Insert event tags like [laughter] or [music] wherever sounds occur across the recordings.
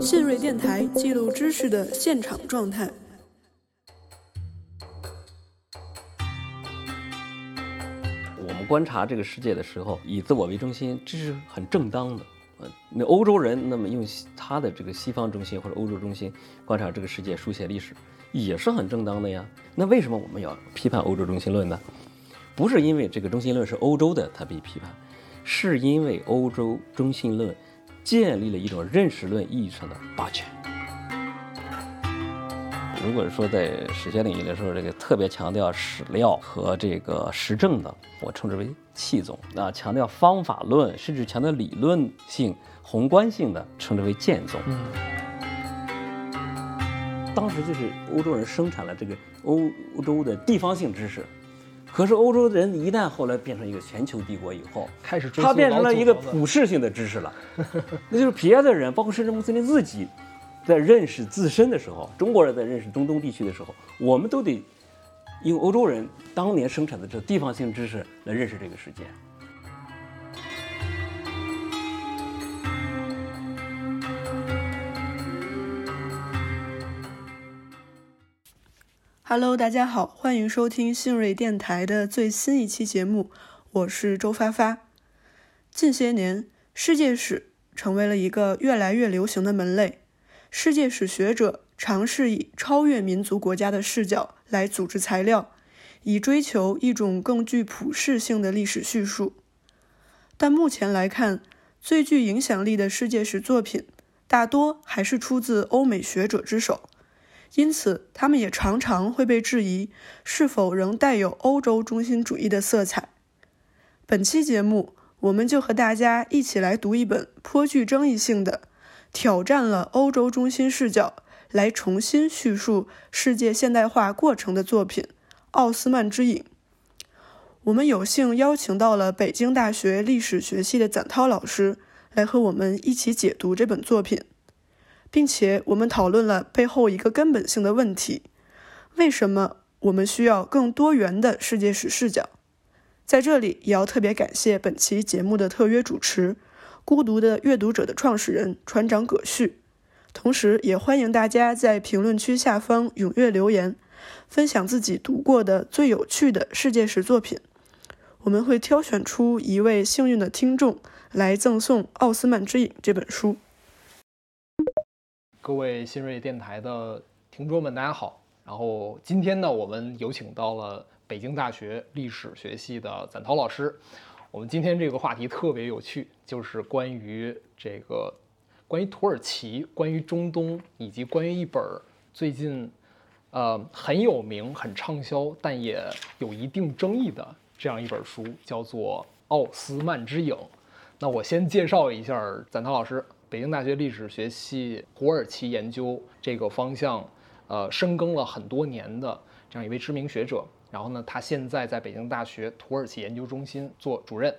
信瑞电台记录知识的现场状态。我们观察这个世界的时候，以自我为中心，这是很正当的。呃，那欧洲人那么用他的这个西方中心或者欧洲中心观察这个世界、书写历史，也是很正当的呀。那为什么我们要批判欧洲中心论呢？不是因为这个中心论是欧洲的，它被批判，是因为欧洲中心论建立了一种认识论意义上的霸权。如果说在史学领域来说，这个特别强调史料和这个实证的，我称之为气宗；啊，强调方法论，甚至强调理论性、宏观性的，称之为剑宗。当时就是欧洲人生产了这个欧欧洲的地方性知识。可是欧洲人一旦后来变成一个全球帝国以后，开始他变成了一个普世性的知识了，那就是别的人，包括甚至穆斯林自己，在认识自身的时候，中国人在认识中东地区的时候，我们都得用欧洲人当年生产的这地方性知识来认识这个世界。Hello，大家好，欢迎收听信瑞电台的最新一期节目，我是周发发。近些年，世界史成为了一个越来越流行的门类，世界史学者尝试以超越民族国家的视角来组织材料，以追求一种更具普世性的历史叙述。但目前来看，最具影响力的世界史作品，大多还是出自欧美学者之手。因此，他们也常常会被质疑是否仍带有欧洲中心主义的色彩。本期节目，我们就和大家一起来读一本颇具争议性的、挑战了欧洲中心视角来重新叙述世界现代化过程的作品《奥斯曼之影》。我们有幸邀请到了北京大学历史学系的展涛老师来和我们一起解读这本作品。并且我们讨论了背后一个根本性的问题：为什么我们需要更多元的世界史视角？在这里，也要特别感谢本期节目的特约主持《孤独的阅读者》的创始人船长葛旭。同时，也欢迎大家在评论区下方踊跃留言，分享自己读过的最有趣的世界史作品。我们会挑选出一位幸运的听众来赠送《奥斯曼之影》这本书。各位新锐电台的听众们，大家好。然后今天呢，我们有请到了北京大学历史学系的展涛老师。我们今天这个话题特别有趣，就是关于这个关于土耳其、关于中东，以及关于一本最近呃很有名、很畅销，但也有一定争议的这样一本书，叫做《奥斯曼之影》。那我先介绍一下展涛老师。北京大学历史学系土耳其研究这个方向，呃，深耕了很多年的这样一位知名学者。然后呢，他现在在北京大学土耳其研究中心做主任。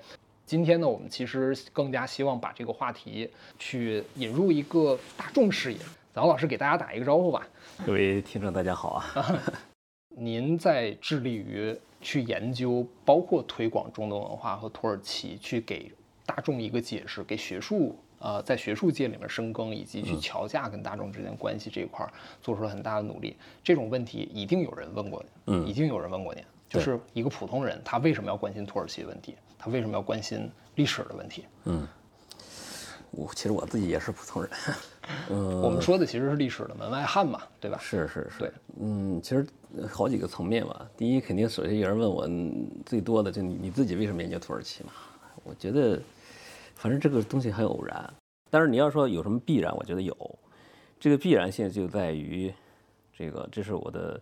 今天呢，我们其实更加希望把这个话题去引入一个大众视野。早老师给大家打一个招呼吧。各位听众，大家好啊。[laughs] 您在致力于去研究，包括推广中东文化和土耳其，去给大众一个解释，给学术。呃，在学术界里面深耕，以及去桥架跟大众之间关系这一块儿，做出了很大的努力。这种问题一定有人问过，嗯，一定有人问过您，就是一个普通人，他为什么要关心土耳其的问题？他为什么要关心历史的问题？嗯，我其实我自己也是普通人，嗯，我们说的其实是历史的门外汉嘛，对吧？是是是，对，嗯，其实好几个层面吧。第一，肯定首先有人问我最多的就你你自己为什么研究土耳其嘛？我觉得。反正这个东西很偶然，但是你要说有什么必然，我觉得有。这个必然性就在于，这个这是我的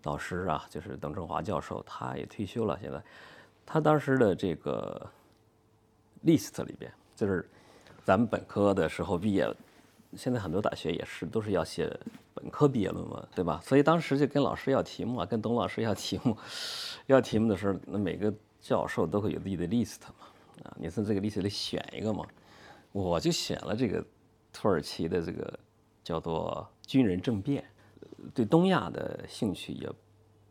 导师啊，就是邓正华教授，他也退休了。现在，他当时的这个 list 里边，就是咱们本科的时候毕业，现在很多大学也是都是要写本科毕业论文，对吧？所以当时就跟老师要题目啊，跟董老师要题目，[laughs] 要题目的时候，那每个教授都会有自己的 list 嘛。啊，你从这个历史里选一个嘛，我就选了这个土耳其的这个叫做军人政变，对东亚的兴趣也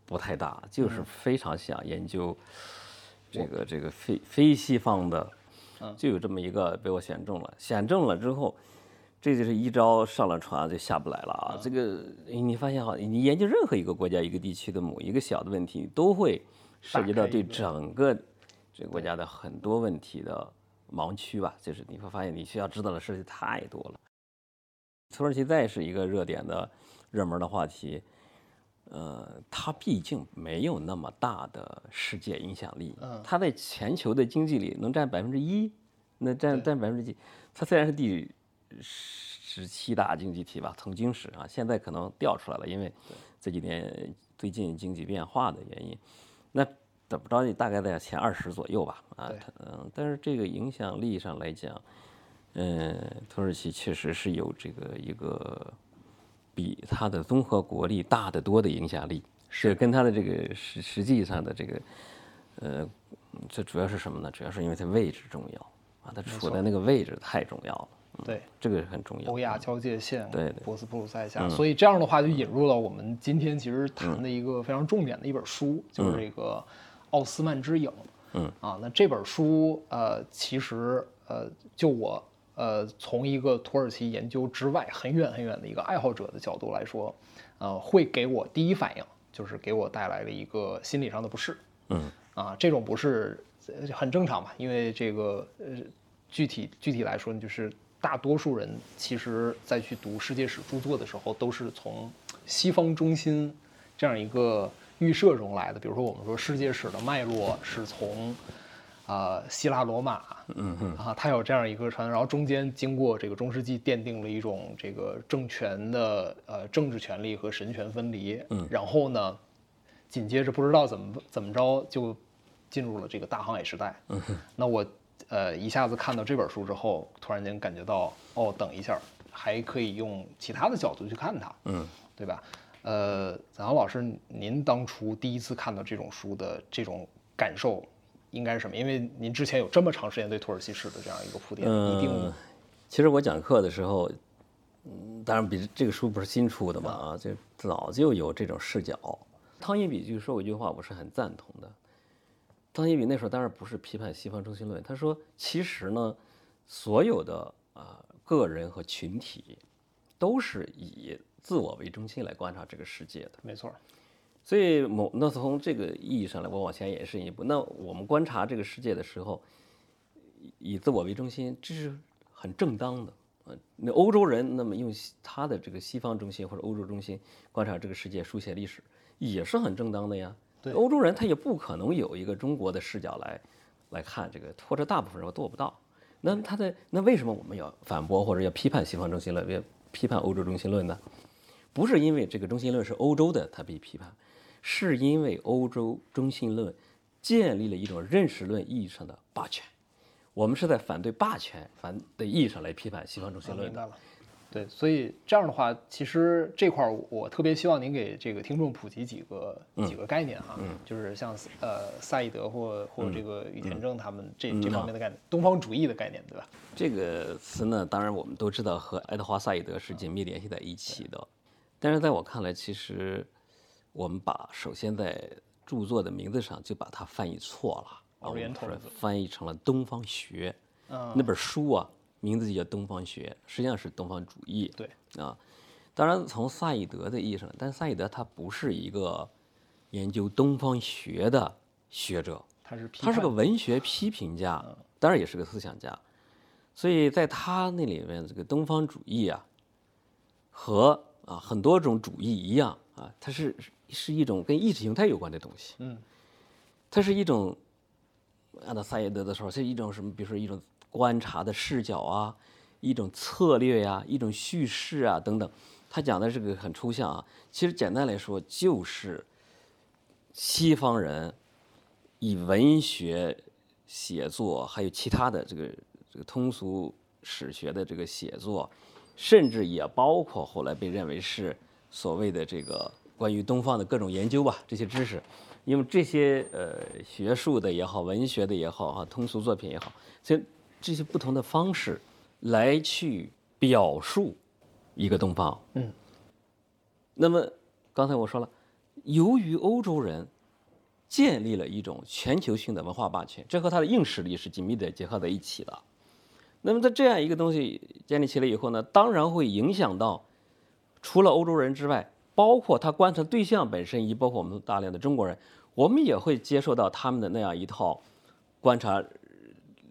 不太大，就是非常想研究这个这个非非西方的就有这么一个被我选中了。选中了之后，这就是一招上了船就下不来了啊！这个你发现哈，你研究任何一个国家、一个地区的某一个小的问题，都会涉及到对整个这个国家的很多问题的盲区吧？就是你会发现你需要知道的事情太多了。土耳其再是一个热点的热门的话题。呃，它毕竟没有那么大的世界影响力。嗯，它在全球的经济里能占百分之一，那占占百分之几？它虽然是第十七大经济体吧，曾经是啊，现在可能掉出来了，因为这几年最近经济变化的原因。那怎么着？你大概在前二十左右吧。啊，嗯，但是这个影响力上来讲，嗯，土耳其确实是有这个一个。比它的综合国力大得多的影响力，是跟它的这个实实际上的这个，呃，这主要是什么呢？主要是因为它位置重要啊，它处在那个位置太重要了。对，这个很重要。欧亚交界线，对，博斯普鲁塞峡，所以这样的话就引入了我们今天其实谈的一个非常重点的一本书，就是这个《奥斯曼之影》。嗯啊，那这本书呃，其实呃，就我。呃，从一个土耳其研究之外很远很远的一个爱好者的角度来说，呃，会给我第一反应就是给我带来了一个心理上的不适。嗯，啊，这种不适很正常吧，因为这个呃，具体具体来说呢，就是大多数人其实在去读世界史著作的时候，都是从西方中心这样一个预设中来的。比如说，我们说世界史的脉络是从。啊，希腊罗马，嗯嗯，啊，它有这样一个传，然后中间经过这个中世纪奠定了一种这个政权的呃政治权力和神权分离，嗯，然后呢，紧接着不知道怎么怎么着就进入了这个大航海时代，嗯，那我呃一下子看到这本书之后，突然间感觉到哦，等一下还可以用其他的角度去看它，嗯，对吧？呃，子航老师，您当初第一次看到这种书的这种感受？应该是什么？因为您之前有这么长时间对土耳其史的这样一个铺垫，一定。其实我讲课的时候，嗯，当然比这个书不是新出的嘛，啊，就早就有这种视角。汤因比就说过一句话，我是很赞同的。汤因比那时候当然不是批判西方中心论，他说其实呢，所有的啊个人和群体都是以自我为中心来观察这个世界的。没错。所以，某那从这个意义上来，我往前延伸一步，那我们观察这个世界的时候，以自我为中心，这是很正当的。呃，那欧洲人那么用他的这个西方中心或者欧洲中心观察这个世界、书写历史，也是很正当的呀。对，欧洲人他也不可能有一个中国的视角来来看这个，或者大部分人做不到。那他的那为什么我们要反驳或者要批判西方中心论，要批判欧洲中心论呢？不是因为这个中心论是欧洲的，他被批判。是因为欧洲中心论建立了一种认识论意义上的霸权，我们是在反对霸权反的意义上来批判西方中心论。明白了，对，所以这样的话，其实这块儿我特别希望您给这个听众普及几个几个概念哈，就是像呃萨义德或或这个宇田正他们这这方面的概念，东方主义的概念，对吧？这个词呢，当然我们都知道和爱德华萨义德是紧密联系在一起的，但是在我看来，其实。我们把首先在著作的名字上就把它翻译错了，我们翻译成了东方学。那本书啊，名字就叫东方学，实际上是东方主义。对啊，当然从萨义德的意义上，但萨义德他不是一个研究东方学的学者，他是他是个文学批评家，当然也是个思想家。所以在他那里面，这个东方主义啊，和啊很多种主义一样啊，它是。是一种跟意识形态有关的东西，嗯，它是一种按照萨耶德的说，是一种什么？比如说一种观察的视角啊，一种策略呀，一种叙事啊等等。他讲的这个很抽象啊，其实简单来说就是西方人以文学写作，还有其他的这个这个通俗史学的这个写作，甚至也包括后来被认为是所谓的这个。关于东方的各种研究吧，这些知识，因为这些呃学术的也好，文学的也好，哈，通俗作品也好，所以这些不同的方式来去表述一个东方。嗯。那么刚才我说了，由于欧洲人建立了一种全球性的文化霸权，这和它的硬实力是紧密的结合在一起的。那么在这样一个东西建立起来以后呢，当然会影响到除了欧洲人之外，包括他观察对象本身，也包括我们大量的中国人，我们也会接受到他们的那样一套观察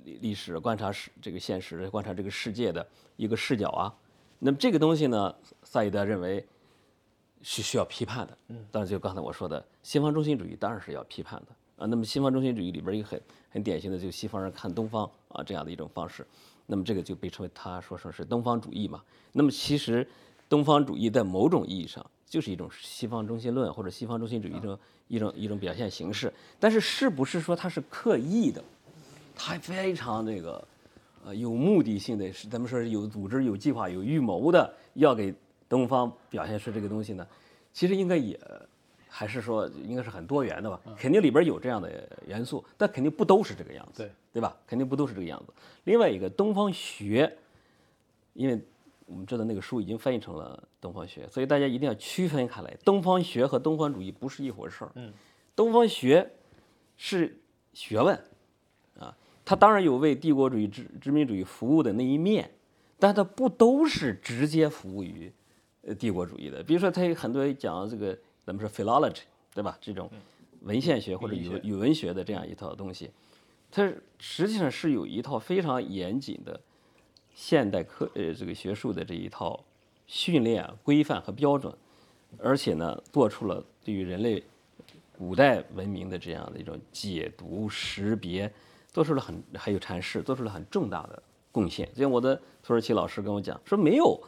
历历史、观察世这个现实、观察这个世界的一个视角啊。那么这个东西呢，萨义德认为是需要批判的。嗯，当然就刚才我说的西方中心主义当然是要批判的啊。那么西方中心主义里边一个很很典型的，就西方人看东方啊这样的一种方式。那么这个就被称为他说成是东方主义嘛。那么其实东方主义在某种意义上就是一种西方中心论或者西方中心主义一种一种一种表现形式。但是是不是说它是刻意的？它非常这个呃有目的性的，是咱们说是有组织、有计划、有预谋的，要给东方表现出这个东西呢？其实应该也还是说应该是很多元的吧？肯定里边有这样的元素，但肯定不都是这个样子。对。对吧？肯定不都是这个样子。另外一个东方学，因为我们知道那个书已经翻译成了东方学，所以大家一定要区分开来。东方学和东方主义不是一回事儿。嗯，东方学是学问啊，它当然有为帝国主义、殖殖民主义服务的那一面，但它不都是直接服务于呃帝国主义的。比如说，它有很多讲这个咱们说 philology，对吧？这种文献学或者语语文学的这样一套东西。它实际上是有一套非常严谨的现代科呃这个学术的这一套训练规范和标准，而且呢做出了对于人类古代文明的这样的一种解读识别，做出了很还有阐释，做出了很重大的贡献。就像我的土耳其老师跟我讲说，没有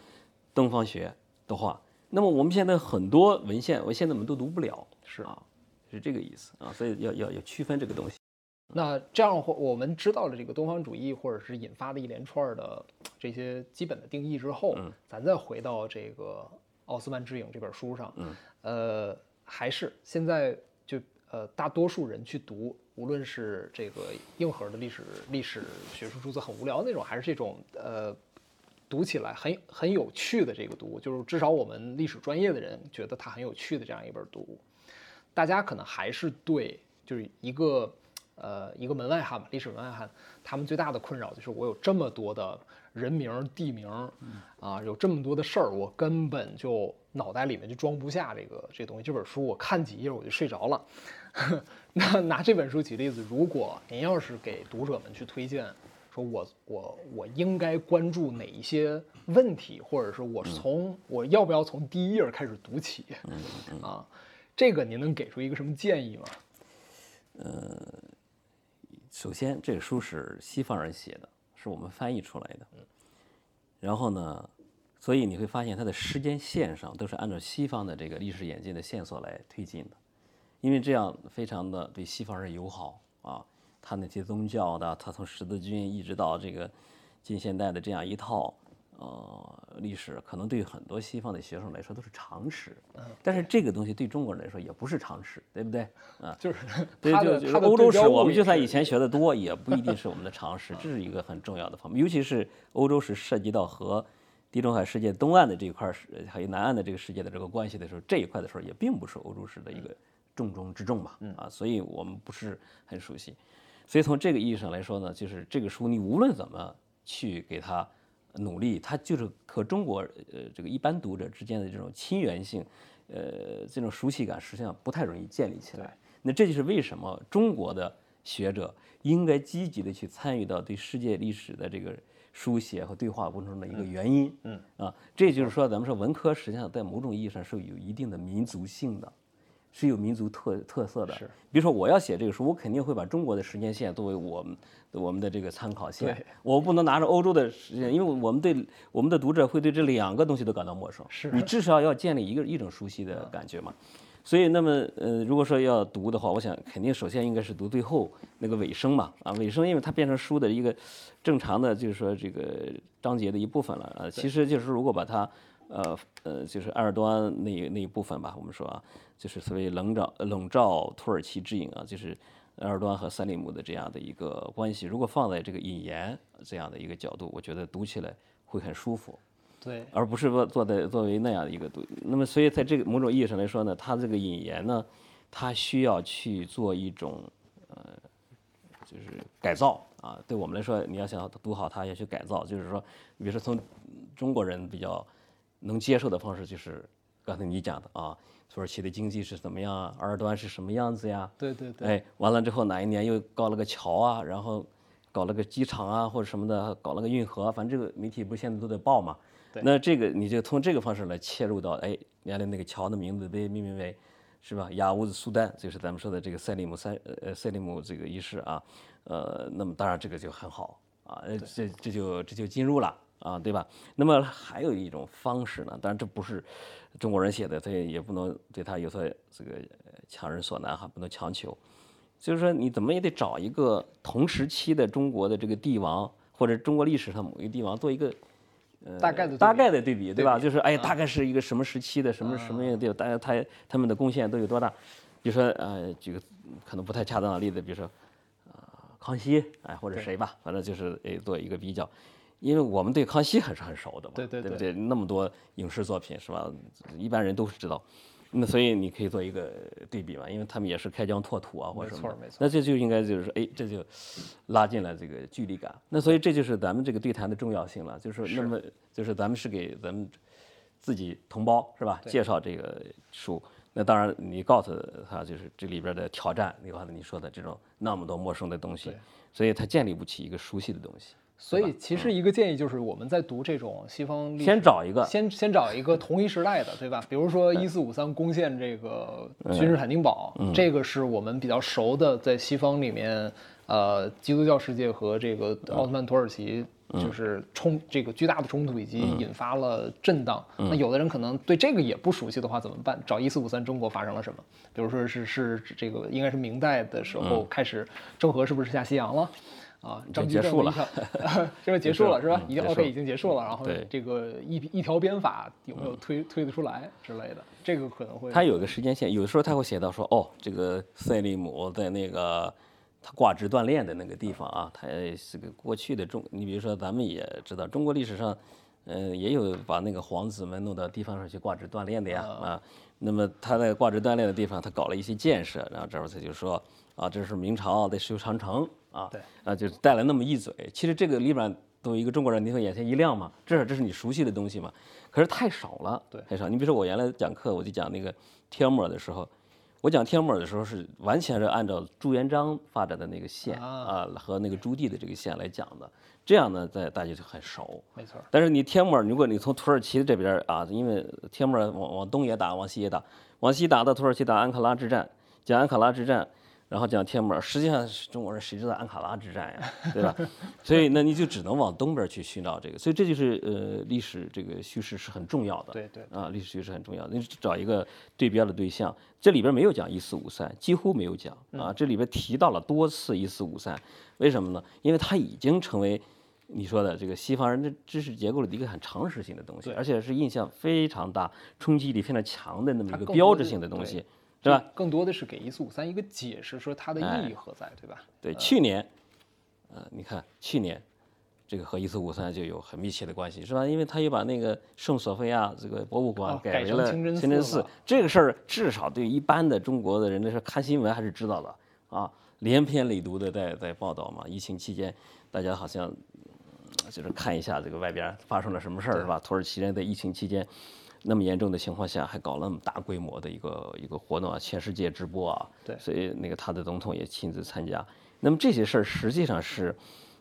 东方学的话，那么我们现在很多文献，我现在我们都读不了，是啊，是这个意思啊，所以要要要区分这个东西。那这样话，我们知道了这个东方主义，或者是引发的一连串的这些基本的定义之后，嗯，咱再回到这个《奥斯曼之影》这本书上，嗯，呃，还是现在就呃大多数人去读，无论是这个硬核的历史历史学术著作，很无聊那种，还是这种呃读起来很很有趣的这个读物，就是至少我们历史专业的人觉得它很有趣的这样一本读物，大家可能还是对就是一个。呃，一个门外汉吧，历史门外汉，他们最大的困扰就是我有这么多的人名、地名，啊，有这么多的事儿，我根本就脑袋里面就装不下这个这东西。这本书我看几页我就睡着了。[laughs] 那拿这本书举例子，如果您要是给读者们去推荐，说我我我应该关注哪一些问题，或者是我从我要不要从第一页开始读起，[laughs] 啊，这个您能给出一个什么建议吗？呃。首先，这个书是西方人写的，是我们翻译出来的。然后呢，所以你会发现它的时间线上都是按照西方的这个历史演进的线索来推进的，因为这样非常的对西方人友好啊。他那些宗教的，他从十字军一直到这个近现代的这样一套。呃，历史可能对很多西方的学生来说都是常识，但是这个东西对中国人来说也不是常识，对不对？啊，就是 [laughs] 对，就欧洲史，我们就算以前学的多，也不一定是我们的常识，这是一个很重要的方面。尤其是欧洲史涉及到和地中海世界东岸的这一块儿，还有南岸的这个世界的这个关系的时候，这一块的时候也并不是欧洲史的一个重中之重嘛，啊，所以我们不是很熟悉。所以从这个意义上来说呢，就是这个书你无论怎么去给它。努力，它就是和中国呃这个一般读者之间的这种亲缘性，呃这种熟悉感，实际上不太容易建立起来。那这就是为什么中国的学者应该积极的去参与到对世界历史的这个书写和对话过程中的一个原因。嗯啊，这就是说，咱们说文科实际上在某种意义上是有一定的民族性的。是有民族特特色的，是。比如说，我要写这个书，我肯定会把中国的时间线作为我们我们的这个参考线。我不能拿着欧洲的时间，因为我们对我们的读者会对这两个东西都感到陌生。是。你至少要建立一个一种熟悉的感觉嘛。所以，那么呃，如果说要读的话，我想肯定首先应该是读最后那个尾声嘛。啊，尾声，因为它变成书的一个正常的，就是说这个章节的一部分了。啊，其实就是如果把它。呃呃，就是埃尔多安那那一部分吧，我们说啊，就是所谓笼罩笼罩土耳其之影啊，就是埃尔多安和萨利姆的这样的一个关系。如果放在这个引言这样的一个角度，我觉得读起来会很舒服，对，而不是说坐在作为那样的一个读。那么，所以在这个某种意义上来说呢，他这个引言呢，他需要去做一种呃，就是改造啊。对我们来说，你要想读好它，要去改造，就是说，比如说从中国人比较能接受的方式，就是刚才你讲的啊，土耳其的经济是怎么样啊，埃尔多安是什么样子呀？对对对，哎，完了之后哪一年又搞了个桥啊，然后搞了个机场啊或者什么的，搞了个运河，反正这个媒体不是现在都在报嘛。对那这个你就从这个方式来切入到，哎，原来那个桥的名字被命名为，是吧？雅乌兹苏丹，就是咱们说的这个塞利姆三呃塞利姆这个一世啊，呃，那么当然这个就很好啊，呃这这就这就进入了啊，对吧？那么还有一种方式呢，当然这不是中国人写的，所以也不能对他有所这个呃强人所难哈，不能强求。就是说，你怎么也得找一个同时期的中国的这个帝王，或者中国历史上某一个帝王做一个呃大概的大概的对比，对吧？就是哎，大概是一个什么时期的什么什么样的地方，大家他他们的贡献都有多大？比如说呃，举个可能不太恰当的例子，比如说呃康熙，哎或者谁吧，反正就是哎做一个比较。因为我们对康熙还是很熟的嘛，对对对不对？那么多影视作品是吧？一般人都是知道。那所以你可以做一个对比嘛，因为他们也是开疆拓土啊，或者什么的没错没错那这就应该就是说，哎，这就拉近了这个距离感。那所以这就是咱们这个对谈的重要性了，就是那么就是咱们是给咱们自己同胞是吧？介绍这个书。那当然，你告诉他就是这里边的挑战，你刚才你说的这种那么多陌生的东西，所以他建立不起一个熟悉的东西。所以其实一个建议就是，我们在读这种西方历史，先找一个先先找一个同一时代的，对吧？比如说一四五三攻陷这个君士坦丁堡，这个是我们比较熟的，在西方里面，呃，基督教世界和这个奥斯曼土耳其就是冲这个巨大的冲突以及引发了震荡。那有的人可能对这个也不熟悉的话，怎么办？找一四五三中国发生了什么？比如说是是这个应该是明代的时候开始，郑和是不是下西洋了？啊，张居结束了 [laughs] 这个结束了 [laughs] 是吧？已经 OK 已经结束了，然后对这个一一条鞭法有没有推推得出来之类的？这个可能会他有个时间线，有的时候他会写到说，哦，这个塞利姆在那个他挂职锻炼的那个地方啊，他是个过去的中，你比如说咱们也知道，中国历史上，嗯、也有把那个皇子们弄到地方上去挂职锻炼的呀啊。那么他在挂职锻炼的地方，他搞了一些建设，然后这会儿他就说啊，这是明朝在修长城啊，对啊，就带了那么一嘴。其实这个里边作为一个中国人，你会眼前一亮嘛，至少这是你熟悉的东西嘛。可是太少了，对太少。你比如说我原来讲课，我就讲那个帖木儿的时候，我讲帖木儿的时候是完全是按照朱元璋发展的那个线啊啊和那个朱棣的这个线来讲的，这样呢，在大家就很熟。没错，但是你帖木儿，如果你从土耳其这边啊，因为帖木儿往往东也打，往西也打，往西打到土耳其打安卡拉之战，讲安卡拉之战，然后讲天门，实际上是中国人谁知道安卡拉之战呀，[laughs] 对吧？所以那你就只能往东边去寻找这个，所以这就是呃历史这个叙事是很重要的。对对啊，历史叙事很重要，你找一个对标的对象。这里边没有讲一四五三，几乎没有讲啊。这里边提到了多次一四五三，为什么呢？因为它已经成为你说的这个西方人的知识结构里的一个很常识性的东西，而且是印象非常大、冲击力非常强的那么一个标志性的东西，是吧？？更多的是给一四五三一个解释，说它的意义何在，对吧？对，去年，呃，你看去年，这个和一四五三就有很密切的关系，是吧？因为他又把那个圣索菲亚这个博物馆哦改成了清真寺这个事儿至少对一般的中国的人来说，看新闻还是知道的啊，连篇累牍的在在报道嘛。疫情期间，大家好像嗯就是看一下这个外边发生了什么事儿，是吧？土耳其人在疫情期间。那么严重的情况下，还搞了那么大规模的一个一个活动啊，全世界直播啊，对所以那个他的总统也亲自参加。那么这些事儿实际上是，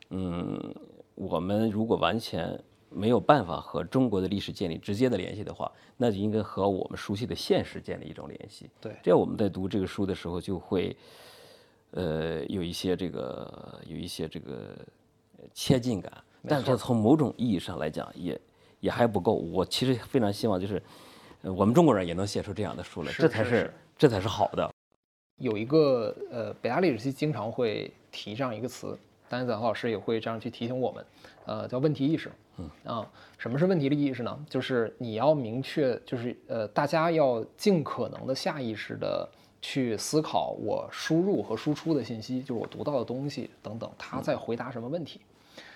嗯，我们如果完全没有办法和中国的历史建立直接的联系的话，那就应该和我们熟悉的现实建立一种联系。对这样我们在读这个书的时候就会，呃，有一些这个有一些这个呃切近感，但是从某种意义上来讲也也还不够。我其实非常希望就是，呃我们中国人也能写出这样的书来，这才是是这才是好的。有一个呃，北大历史系经常会提这样一个词，当然，咱老师也会这样去提醒我们，呃，叫问题意识。嗯啊，什么是问题的意识呢？就是你要明确，就是呃，大家要尽可能的下意识的去思考我输入和输出的信息，就是我读到的东西等等，他在回答什么问题。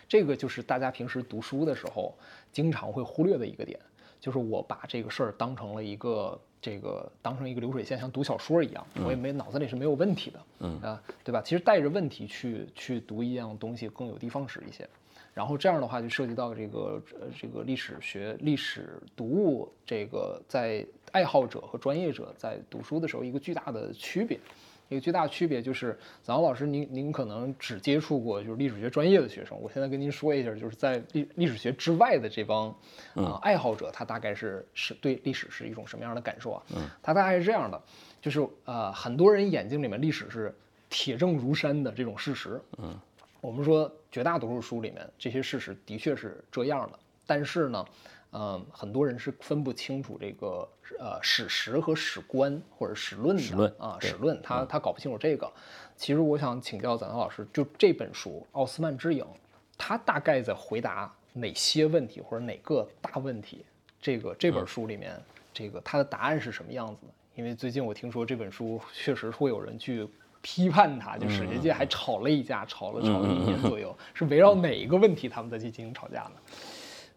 这个就是大家平时读书的时候经常会忽略的一个点。就是我把这个事儿当成了一个这个当成一个流水线，像读小说一样，我也没脑子里是没有问题的，嗯啊，对吧？其实带着问题去去读一样东西更有的放矢一些。然后这样的话就涉及到这个呃这个历史学历史读物这个在爱好者和专业者在读书的时候一个巨大的区别。一个最大的区别就是，子豪老师，您您可能只接触过就是历史学专业的学生。我现在跟您说一下，就是在历历史学之外的这帮啊爱好者，他大概是是对历史是一种什么样的感受啊？嗯，他大概是这样的，就是呃很多人眼睛里面历史是铁证如山的这种事实。嗯，我们说绝大多数书里面这些事实的确是这样的，但是呢。嗯，很多人是分不清楚这个呃史实和史观或者史论的啊，史论他他搞不清楚这个。其实我想请教咱老师，就这本书《奥斯曼之影》，他大概在回答哪些问题或者哪个大问题？这个这本书里面，这个他的答案是什么样子的？因为最近我听说这本书确实会有人去批判他，就史学界还吵了一架，吵了吵了一年左右，是围绕哪一个问题他们在去进行吵架呢？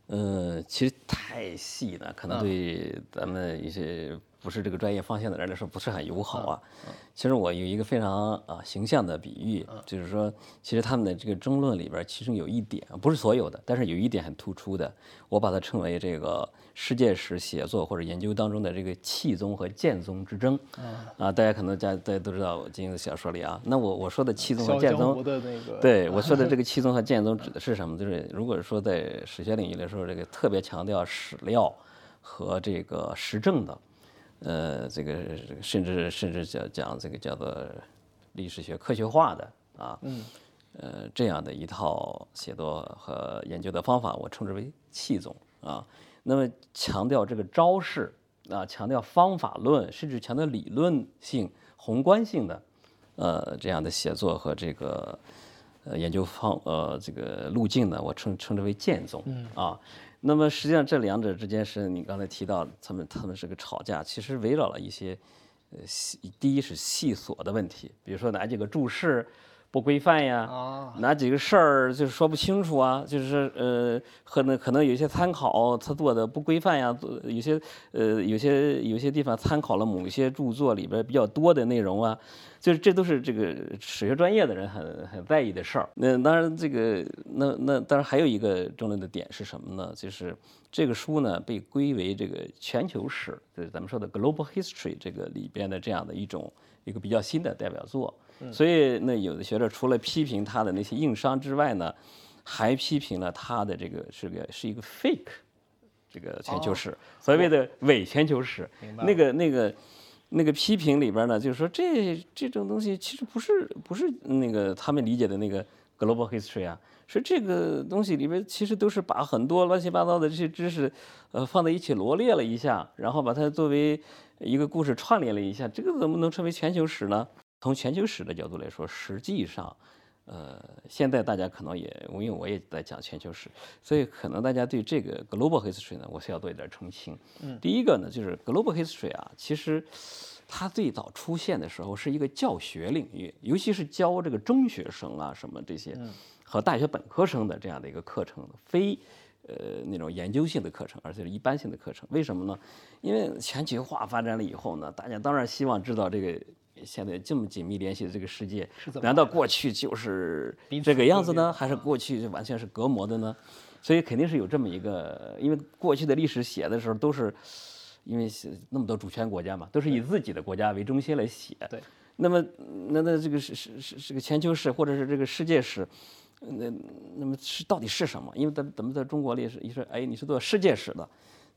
嗯，其实太细了，可能对咱们一些不是这个专业方向的人来说不是很友好啊。其实我有一个非常啊形象的比喻，就是说，其实他们的这个争论里边，其中有一点不是所有的，但是有一点很突出的，我把它称为这个世界史写作或者研究当中的这个气宗和剑宗之争。啊，大家可能大大家都知道我金庸的小说里啊，那我我说的气宗和剑宗，对我说的这个 [laughs] 气宗和剑宗指的是什么？就是如果说在史学领域来说，这个特别强调史料和这个实证的。呃，这个甚至甚至讲讲这个叫做历史学科学化的啊，呃，这样的一套写作和研究的方法，我称之为气宗啊。那么强调这个招式啊，强调方法论，甚至强调理论性、宏观性的呃这样的写作和这个呃研究方呃这个路径呢，我称称之为剑宗啊。那么实际上这两者之间是你刚才提到他们他们是个吵架，其实围绕了一些，呃细第一是细琐的问题，比如说哪几个注释不规范呀，哪几个事儿就是说不清楚啊，就是呃可能可能有些参考他做的不规范呀，有些呃有些有些地方参考了某些著作里边比较多的内容啊。就是这都是这个史学专业的人很很在意的事儿。那当然，这个那那当然还有一个争论的点是什么呢？就是这个书呢被归为这个全球史，就是咱们说的 global history 这个里边的这样的一种一个比较新的代表作。所以那有的学者除了批评他的那些硬伤之外呢，还批评了他的这个是个是一个 fake 这个全球史，所谓的伪全球史。那个那个。那个批评里边呢，就是说这这种东西其实不是不是那个他们理解的那个 global history 啊，是这个东西里边其实都是把很多乱七八糟的这些知识，呃放在一起罗列了一下，然后把它作为一个故事串联了一下，这个怎么能称为全球史呢？从全球史的角度来说，实际上。呃，现在大家可能也，因为我也在讲全球史，所以可能大家对这个 global history 呢，我是要做一点澄清。嗯，第一个呢，就是 global history 啊，其实它最早出现的时候是一个教学领域，尤其是教这个中学生啊什么这些和大学本科生的这样的一个课程，非呃那种研究性的课程，而且是一般性的课程。为什么呢？因为全球化发展了以后呢，大家当然希望知道这个。现在这么紧密联系的这个世界，难道过去就是这个样子呢？还是过去就完全是隔膜的呢？所以肯定是有这么一个，因为过去的历史写的时候都是，因为那么多主权国家嘛，都是以自己的国家为中心来写。对。那么，那那这个是是是这个全球史或者是这个世界史，那那么是到底是什么？因为咱咱们在中国历史，你说哎，你是做世界史的，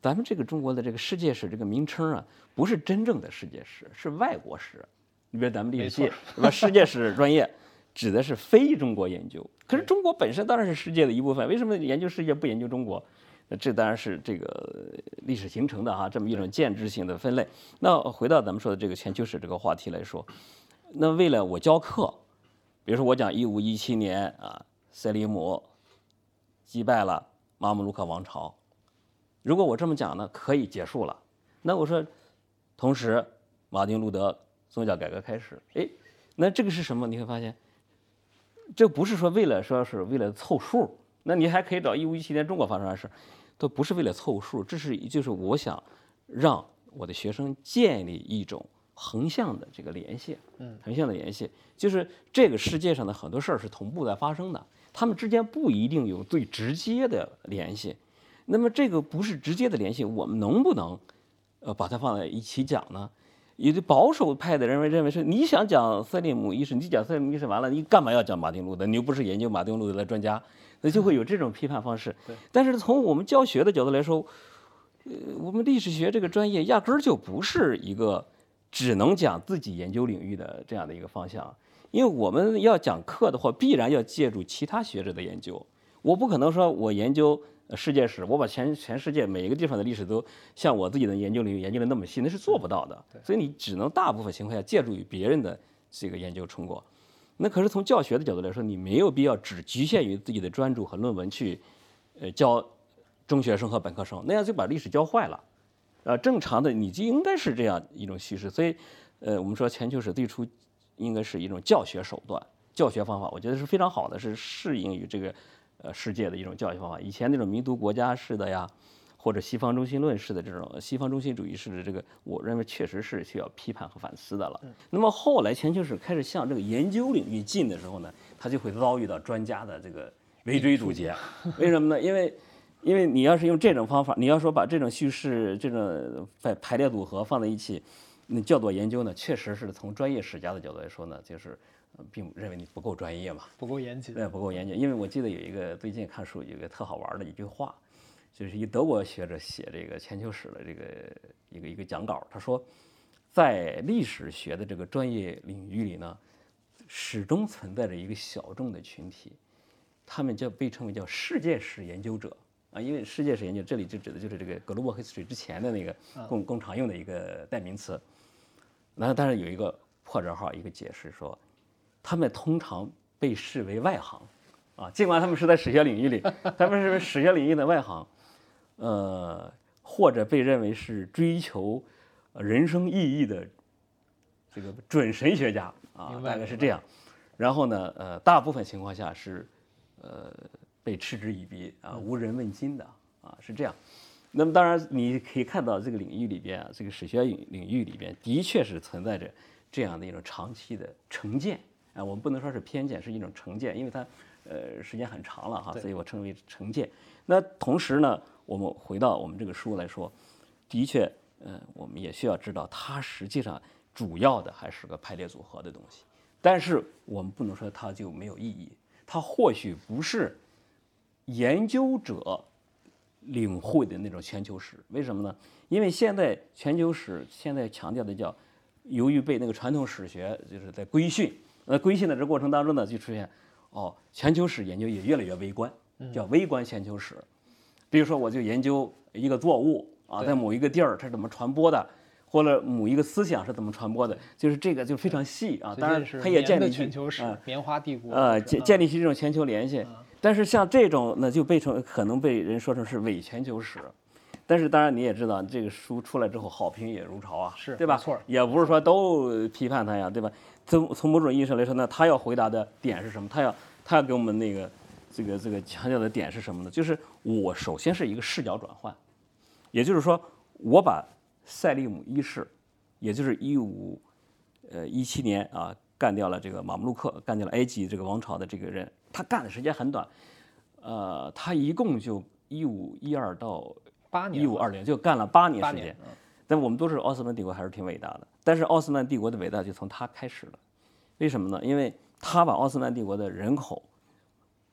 咱们这个中国的这个世界史这个名称啊，不是真正的世界史，是外国史。你比如咱们历史系是吧？世界史专业指的是非中国研究，可是中国本身当然是世界的一部分。为什么研究世界不研究中国？那这当然是这个历史形成的哈，这么一种建制性的分类。那回到咱们说的这个全球史这个话题来说，那为了我教课，比如说我讲一五一七年啊，塞利姆击败了马姆鲁克王朝，如果我这么讲呢，可以结束了。那我说，同时马丁路德。宗教改革开始，哎，那这个是什么？你会发现，这不是说为了说是为了凑数那你还可以找一五一七年中国发生的事，都不是为了凑数，这是就是我想让我的学生建立一种横向的这个联系，嗯，横向的联系，就是这个世界上的很多事儿是同步在发生的，他们之间不一定有最直接的联系。那么这个不是直接的联系，我们能不能呃把它放在一起讲呢？有的保守派的认为认为是你想讲塞利姆一世，你讲塞利姆一世完了，你干嘛要讲马丁路德？你又不是研究马丁路德的专家，那就会有这种批判方式。但是从我们教学的角度来说，呃，我们历史学这个专业压根儿就不是一个只能讲自己研究领域的这样的一个方向，因为我们要讲课的话，必然要借助其他学者的研究。我不可能说我研究世界史，我把全全世界每一个地方的历史都像我自己的研究领域研究的那么细，那是做不到的。所以你只能大部分情况下借助于别人的这个研究成果。那可是从教学的角度来说，你没有必要只局限于自己的专注和论文去，呃，教中学生和本科生，那样就把历史教坏了。呃，正常的你就应该是这样一种叙事。所以，呃，我们说全球史最初应该是一种教学手段、教学方法，我觉得是非常好的，是适应于这个。呃，世界的一种教育方法，以前那种民族国家式的呀，或者西方中心论式的这种西方中心主义式的这个，我认为确实是需要批判和反思的了。那么后来全球史开始向这个研究领域进的时候呢，他就会遭遇到专家的这个围追堵截。为什么呢？因为，因为你要是用这种方法，你要说把这种叙事、这种排排列组合放在一起，那叫做研究呢，确实是从专业史家的角度来说呢，就是。并认为你不够专业嘛，不够严谨，对，不够严谨。因为我记得有一个最近看书有一个特好玩的一句话，就是一德国学者写这个全球史的这个一个一个讲稿，他说，在历史学的这个专业领域里呢，始终存在着一个小众的群体，他们叫被称为叫世界史研究者啊，因为世界史研究这里就指的就是这个 global history 之前的那个更更常用的一个代名词。那但是有一个破折号，一个解释说。他们通常被视为外行，啊，尽管他们是在史学领域里，他们是史学领域的外行，呃，或者被认为是追求人生意义的这个准神学家啊，大概是这样。然后呢，呃，大部分情况下是呃被嗤之以鼻啊，无人问津的啊，是这样。那么当然你可以看到这个领域里边啊，这个史学领领域里边的确是存在着这样的一种长期的成见。啊，我们不能说是偏见，是一种成见，因为它，呃，时间很长了哈，所以我称为成见。那同时呢，我们回到我们这个书来说，的确，嗯，我们也需要知道，它实际上主要的还是个排列组合的东西。但是我们不能说它就没有意义，它或许不是研究者领会的那种全球史。为什么呢？因为现在全球史现在强调的叫，由于被那个传统史学就是在规训。那规训的这过程当中呢，就出现，哦，全球史研究也越来越微观，叫微观全球史。比如说，我就研究一个作物啊，在某一个地儿它是怎么传播的，或者某一个思想是怎么传播的，就是这个就非常细啊。当然，它也建立全球史，棉花帝国，呃，建建立起这种全球联系。但是像这种，那就被成可能被人说成是伪全球史。但是当然你也知道，这个书出来之后好评也如潮啊，是对吧？错，也不是说都批判他呀，对吧？从从某种意义上来说，那他要回答的点是什么？他要他要给我们那个这个这个强调的点是什么呢？就是我首先是一个视角转换，也就是说，我把塞利姆一世，也就是一五呃一七年啊干掉了这个马穆鲁克，干掉了埃及这个王朝的这个人，他干的时间很短，呃，他一共就一五一二到八年，一五二零就干了八年时间。但我们都是奥斯曼帝国还是挺伟大的，但是奥斯曼帝国的伟大就从他开始了，为什么呢？因为他把奥斯曼帝国的人口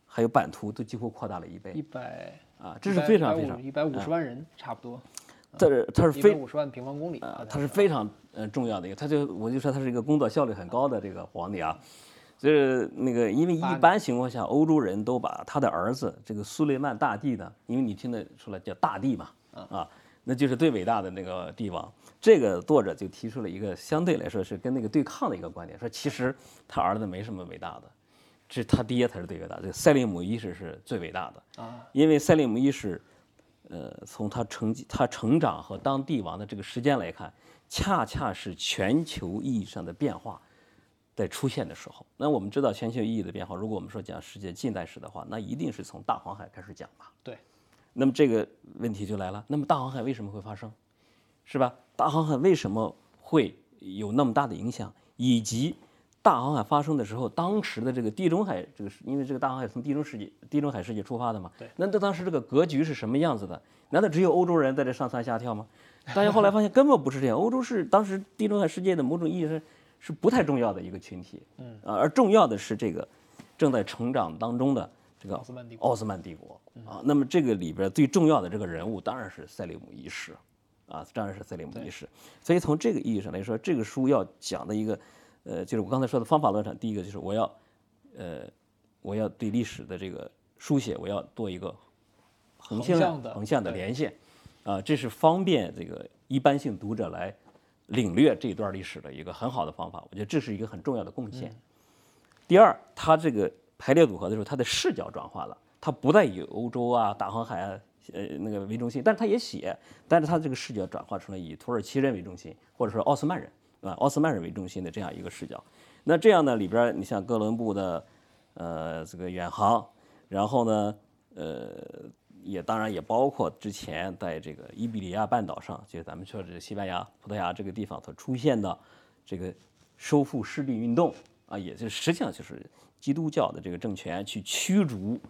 还有版图都几乎扩大了一倍，一百啊，这是非常非常一百五十万人差不多，这是他是非五十万平方公里啊，他是非常呃重要的一个，他就我就说他是一个工作效率很高的这个皇帝啊，就是那个因为一般情况下欧洲人都把他的儿子这个苏雷曼大帝呢，因为你听得出来叫大帝嘛啊。那就是最伟大的那个帝王。这个作者就提出了一个相对来说是跟那个对抗的一个观点，说其实他儿子没什么伟大的，这他爹才是最伟大的。这个塞利姆一世是最伟大的啊，因为塞利姆一世，呃，从他成他成长和当帝王的这个时间来看，恰恰是全球意义上的变化在出现的时候。那我们知道全球意义的变化，如果我们说讲世界近代史的话，那一定是从大航海开始讲嘛。对。那么这个问题就来了，那么大航海为什么会发生，是吧？大航海为什么会有那么大的影响，以及大航海发生的时候，当时的这个地中海这个，因为这个大航海从地中世界、地中海世界出发的嘛，对。那那当时这个格局是什么样子的？难道只有欧洲人在这上蹿下跳吗？大家后来发现根本不是这样，欧洲是当时地中海世界的某种意义上是不太重要的一个群体，嗯啊，而重要的是这个正在成长当中的这个奥斯曼帝国奥斯曼帝国啊。那么这个里边最重要的这个人物当然是塞利姆一世，啊，当然是塞利姆一世。所以从这个意义上来说，这个书要讲的一个，呃，就是我刚才说的方法论上，第一个就是我要，呃，我要对历史的这个书写，我要做一个横向的横向的连线，啊，这是方便这个一般性读者来领略这一段历史的一个很好的方法。我觉得这是一个很重要的贡献。第二，它这个排列组合的时候，它的视角转化了，它不再以欧洲啊、大航海啊、呃那个为中心，但是它也写，但是它这个视角转化成了以土耳其人为中心，或者说奥斯曼人啊、奥斯曼人为中心的这样一个视角。那这样呢，里边你像哥伦布的呃这个远航，然后呢，呃也当然也包括之前在这个伊比利亚半岛上，就是咱们说这个西班牙、葡萄牙这个地方所出现的这个收复失地运动啊，也就实际上就是基督教的这个政权去驱逐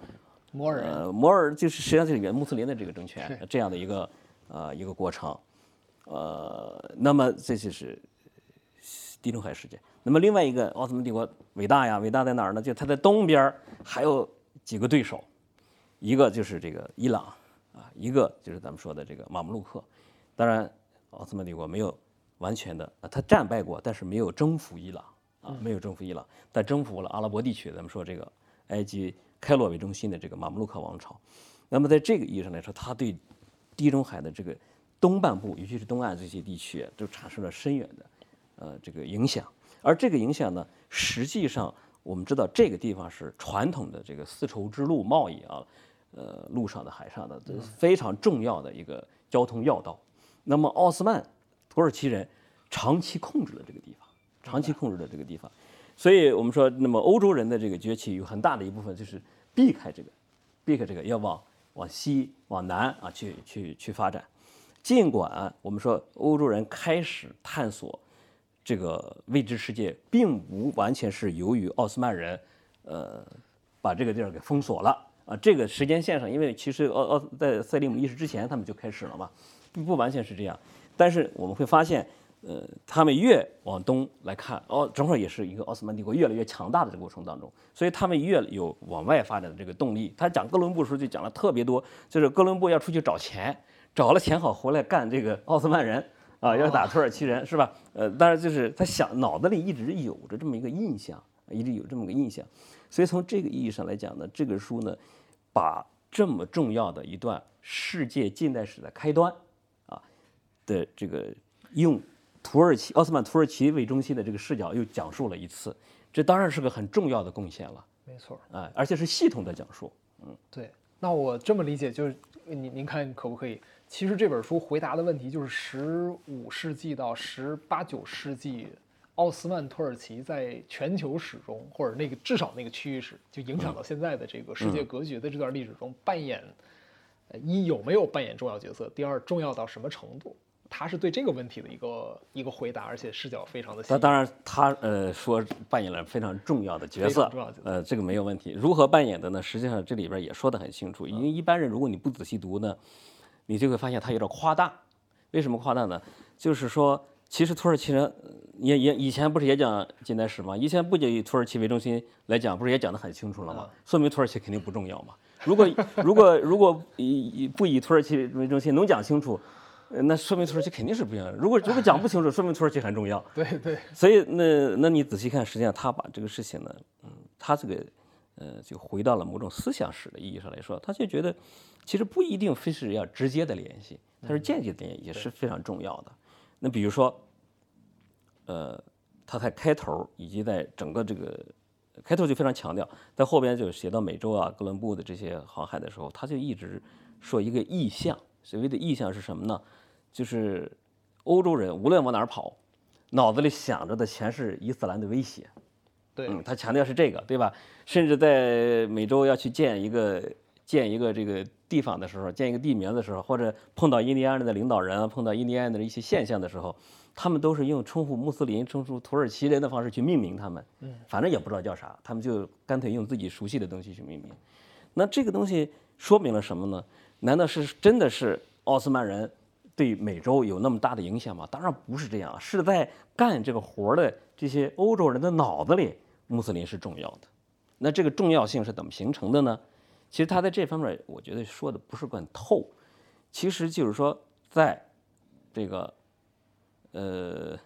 摩尔呃摩尔，就是实际上就是原穆斯林的这个政权这样的一个呃一个过程，呃，那么这就是地中海世界。那么另外一个奥斯曼帝国伟大呀，伟大在哪儿呢？就它在东边儿还有几个对手，一个就是这个伊朗啊，一个就是咱们说的这个马穆鲁克。当然，奥斯曼帝国没有完全的，啊，他战败过，但是没有征服伊朗啊，没有征服伊朗，但征服了阿拉伯地区。咱们说这个埃及开罗为中心的这个马穆鲁克王朝。那么在这个意义上来说，他对地中海的这个东半部，尤其是东岸这些地区，都产生了深远的呃这个影响。而这个影响呢，实际上我们知道这个地方是传统的这个丝绸之路贸易啊，呃，陆上的、海上的，这是非常重要的一个交通要道。那么奥斯曼土耳其人长期控制了这个地方，长期控制了这个地方，所以我们说，那么欧洲人的这个崛起有很大的一部分就是避开这个，避开这个，要往往西、往南啊去去去发展。尽管我们说欧洲人开始探索这个未知世界，并不完全是由于奥斯曼人，呃，把这个地儿给封锁了啊。这个时间线上，因为其实奥奥在塞利姆一世之前，他们就开始了嘛，不不完全是这样。但是我们会发现，呃，他们越往东来看，哦，正好也是一个奥斯曼帝国越来越强大的这个过程当中，所以他们越有往外发展的这个动力。他讲哥伦布的时候就讲了特别多，就是哥伦布要出去找钱，找了钱好回来干这个奥斯曼人啊，要打土耳其人是吧？呃，当然就是他想脑子里一直有着这么一个印象，一直有这么个印象，所以从这个意义上来讲呢，这个书呢，把这么重要的一段世界近代史的开端啊的这个用土耳其奥斯曼土耳其为中心的这个视角又讲述了一次，这当然是个很重要的贡献了没错。啊，而且是系统的讲述。嗯对，那我这么理解，就是您您看可不可以？其实这本书回答的问题就是十五世纪到十八九世纪，奥斯曼土耳其在全球史中，或者那个至少那个区域史，就影响到现在的这个世界格局的这段历史中扮演，呃，一有没有扮演重要角色？第二，重要到什么程度？他是对这个问题的一个一个回答，而且视角非常的细那。当然，他呃说扮演了非常重要的角色常重要的角，色呃，这个没有问题。如何扮演的呢？实际上这里边也说得很清楚。因为一般人如果你不仔细读呢，你就会发现他有点夸大。为什么夸大呢？就是说，其实土耳其人呃也也以前不是也讲近代史吗？以前不就以土耳其为中心来讲，不是也讲得很清楚了吗？说明土耳其肯定不重要嘛。如果如果如果以以不以土耳其为中心，能讲清楚，呃那说明土耳其肯定是不一样的。如果如果讲不清楚，说明土耳其很重要。[laughs] 对对，所以那那你仔细看，实际上他把这个事情呢，嗯，他这个呃就回到了某种思想史的意义上来说，他就觉得其实不一定非是要直接的联系，它是间接的联系也是非常重要的。那比如说，呃，他在开头以及在整个这个开头就非常强调，在后边就写到美洲啊、哥伦布的这些航海的时候，他就一直说一个意向，所谓的意向是什么呢？就是欧洲人无论往哪儿跑，脑子里想着的全是伊斯兰的威胁，对嗯，他强调是这个，对吧？甚至在美洲要去建一个建一个这个地方的时候，建一个地名的时候，或者碰到印第安人的领导人啊，碰到印第安人的一些现象的时候，他们都是用称呼穆斯林、称呼土耳其人的方式去命名他们。嗯，反正也不知道叫啥，他们就干脆用自己熟悉的东西去命名。那这个东西说明了什么呢？难道是真的是奥斯曼人对美洲有那么大的影响吗？当然不是这样，是在干这个活儿的这些欧洲人的脑子里，穆斯林是重要的。那这个重要性是怎么形成的呢？其实他在这方面，我觉得说的不是很透。其实就是说，在这个呃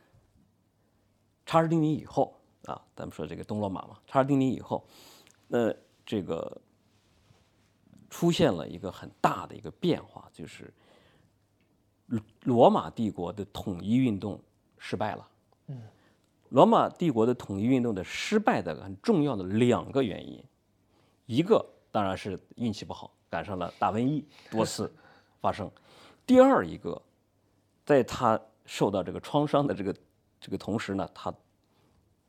查尔丁尼以后啊，咱们说这个东罗马嘛，查尔丁尼以后，那这个出现了一个很大的一个变化，就是罗罗马帝国的统一运动失败了。嗯，罗马帝国的统一运动的失败的很重要的两个原因，一个当然是运气不好，赶上了大瘟疫多次发生；第二一个，在他受到这个创伤的这个这个同时呢，他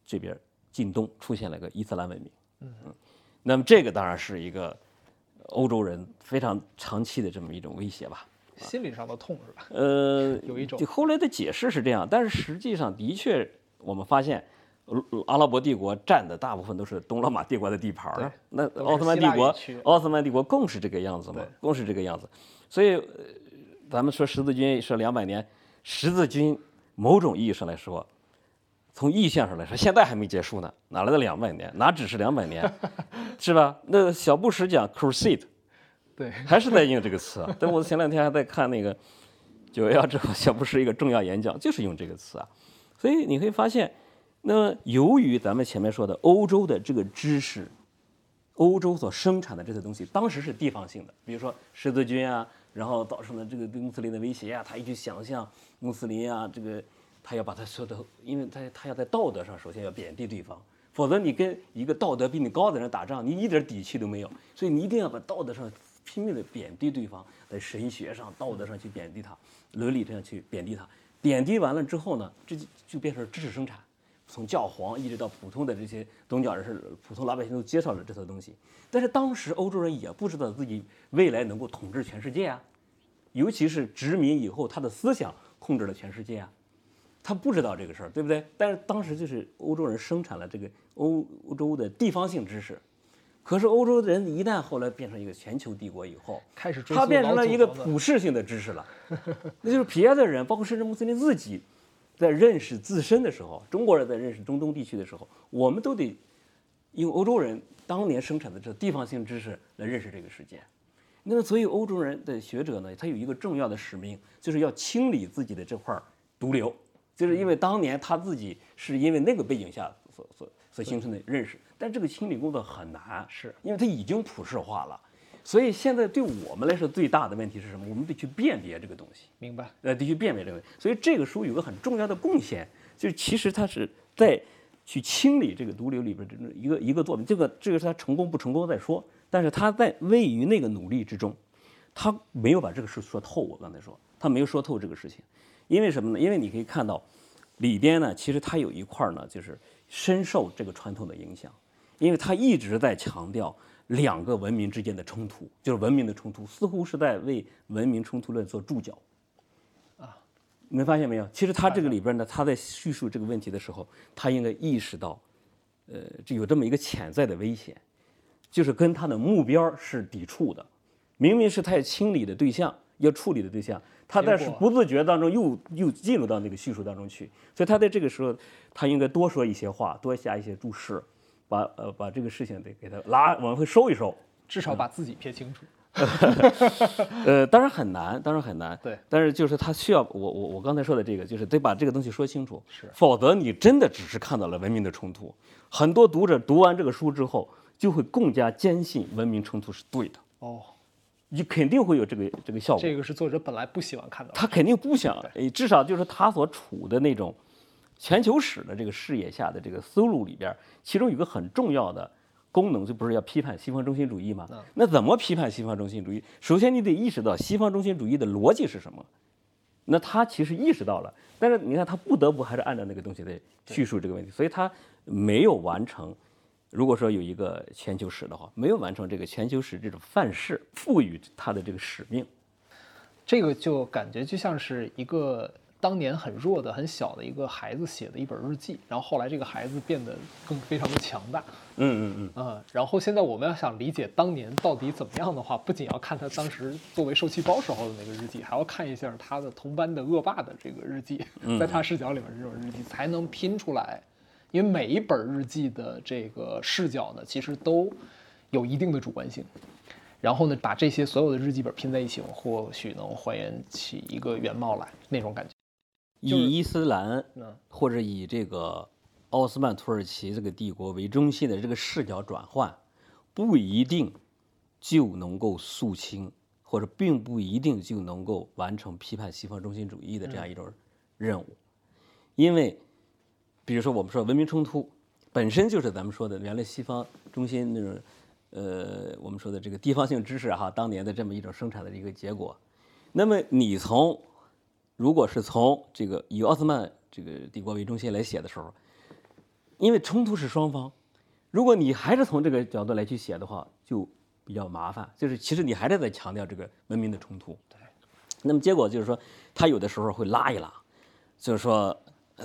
这边近东出现了一个伊斯兰文明。嗯嗯，那么这个当然是一个欧洲人非常长期的这么一种威胁吧。心理上的痛是吧？呃，[laughs] 有一种后来的解释是这样，但是实际上的确，我们发现，呃阿拉伯帝国占的大部分都是东罗马帝国的地盘儿啊。那奥斯曼帝国奥斯曼帝国更是这个样子嘛，更是这个样子。所以，呃咱们说十字军说两百年，十字军某种意义上来说，从意象上来说，现在还没结束呢，哪来的两百年？哪只是两百年，[laughs] 是吧？那小布什讲 crusade。对，还是在用这个词啊。但我前两天还在看那个九幺幺之后，小布什一个重要演讲，就是用这个词啊。所以你会发现，那由于咱们前面说的欧洲的这个知识，欧洲所生产的这些东西，当时是地方性的，比如说十字军啊，然后造成了这个对穆斯林的威胁啊，他一直想象穆斯林啊，这个他要把他说的，因为他他要在道德上首先要贬低对方。否则你跟一个道德比你高的人打仗，你一点底气都没有。所以你一定要把道德上拼命的贬低对方，在神学上、道德上去贬低他，伦理上去贬低他。贬低完了之后呢，这就就变成知识生产，从教皇一直到普通的这些宗教人士、普通老百姓都接受了这套东西。但是当时欧洲人也不知道自己未来能够统治全世界啊，尤其是殖民以后，他的思想控制了全世界啊。他不知道这个事儿，对不对？但是当时就是欧洲人生产了这个欧欧洲的地方性知识，可是欧洲人一旦后来变成一个全球帝国以后，开始追它溯老变成了一个普世性的知识了，[laughs] 那就是别的人，包括甚至穆斯林自己，在认识自身的时候，中国人在认识中东地区的时候，我们都得用欧洲人当年生产的这地方性知识来认识这个世界。那么，所以欧洲人的学者呢，他有一个重要的使命，就是要清理自己的这块毒瘤，就是因为当年他自己是因为那个背景下所所所形成的认识，但这个清理工作很难，是因为它已经普世化了。所以现在对我们来说最大的问题是什么？我们得去辨别这个东西。明白？呃，得去辨别这个。所以这个书有个很重要的贡献，就是其实它是在去清理这个毒瘤里边这种一个一个作品。这个这个是他成功不成功再说，但是他在位于那个努力之中，他没有把这个事说透。我刚才说他没有说透这个事情，因为什么呢？因为你可以看到里边呢，其实它有一块呢，就是深受这个传统的影响，因为他一直在强调。两个文明之间的冲突，就是文明的冲突，似乎是在为文明冲突论做注脚。你们发现没有？其实他这个里边呢，他在叙述这个问题的时候，他应该意识到，呃，这有这么一个潜在的危险，就是跟他的目标是抵触的。明明是他要清理的对象，要处理的对象，他但是不自觉当中又又进入到那个叙述当中去。所以他在这个时候，他应该多说一些话，多加一些注释，把呃把这个事情得给他拉往回收一收。至少把自己撇清楚。[laughs] 呃，当然很难，当然很难。对，但是就是他需要我我我刚才说的这个，就是得把这个东西说清楚，是否则你真的只是看到了文明的冲突。很多读者读完这个书之后，就会更加坚信文明冲突是对的，哦，你肯定会有这个这个效果。这个是作者本来不喜欢看到的。他肯定不想，诶至少就是他所处的那种全球史的这个视野下的这个思路里边，其中有一个很重要的功能，就不是要批判西方中心主义吗？那怎么批判西方中心主义？首先你得意识到西方中心主义的逻辑是什么。那他其实意识到了，但是你看他不得不还是按照那个东西在叙述这个问题，所以他没有完成。如果说有一个全球史的话，没有完成这个全球史这种范式赋予他的这个使命，这个就感觉就像是一个当年很弱的、很小的一个孩子写的一本日记，然后后来这个孩子变得更非常的强大。嗯嗯嗯，然后现在我们要想理解当年到底怎么样的话，不仅要看他当时作为受气包时候的那个日记，还要看一下他的同班的恶霸的这个日记，在他视角里面这种日记才能拼出来。因为每一本日记的这个视角呢，其实都有一定的主观性。然后呢，把这些所有的日记本拼在一起，或许能还原起一个原貌来，那种感觉。以伊斯兰或者以这个奥斯曼土耳其这个帝国为中心的这个视角转换，不一定就能够肃清，或者并不一定就能够完成批判西方中心主义的这样一种任务，因为。比如说，我们说文明冲突本身就是咱们说的原来西方中心那种，呃，我们说的这个地方性知识哈，当年的这么一种生产的一个结果。那么你从，如果是从这个以奥斯曼这个帝国为中心来写的时候，因为冲突是双方，如果你还是从这个角度来去写的话，就比较麻烦。就是其实你还是在强调这个文明的冲突。对。那么结果就是说，他有的时候会拉一拉，就是说。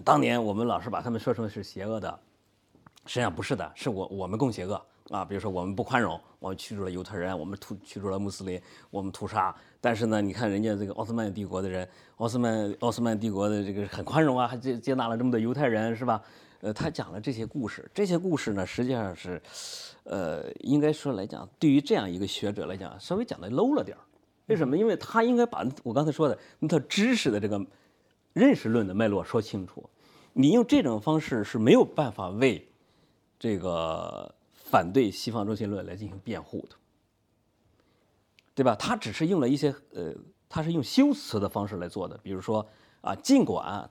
当年我们老是把他们说成是邪恶的，实际上不是的，是我我们更邪恶啊！比如说我们不宽容，我们驱逐了犹太人，我们屠驱逐了穆斯林，我们屠杀。但是呢，你看人家这个奥斯曼帝国的人，奥斯曼奥斯曼帝国的这个很宽容啊，还接接纳了这么多犹太人，是吧？呃，他讲了这些故事，这些故事呢，实际上是，呃，应该说来讲，对于这样一个学者来讲，稍微讲的 low 了点。为什么？因为他应该把我刚才说的那套知识的这个。认识论的脉络说清楚，你用这种方式是没有办法为这个反对西方中心论来进行辩护的，对吧？他只是用了一些呃，他是用修辞的方式来做的。比如说啊，尽管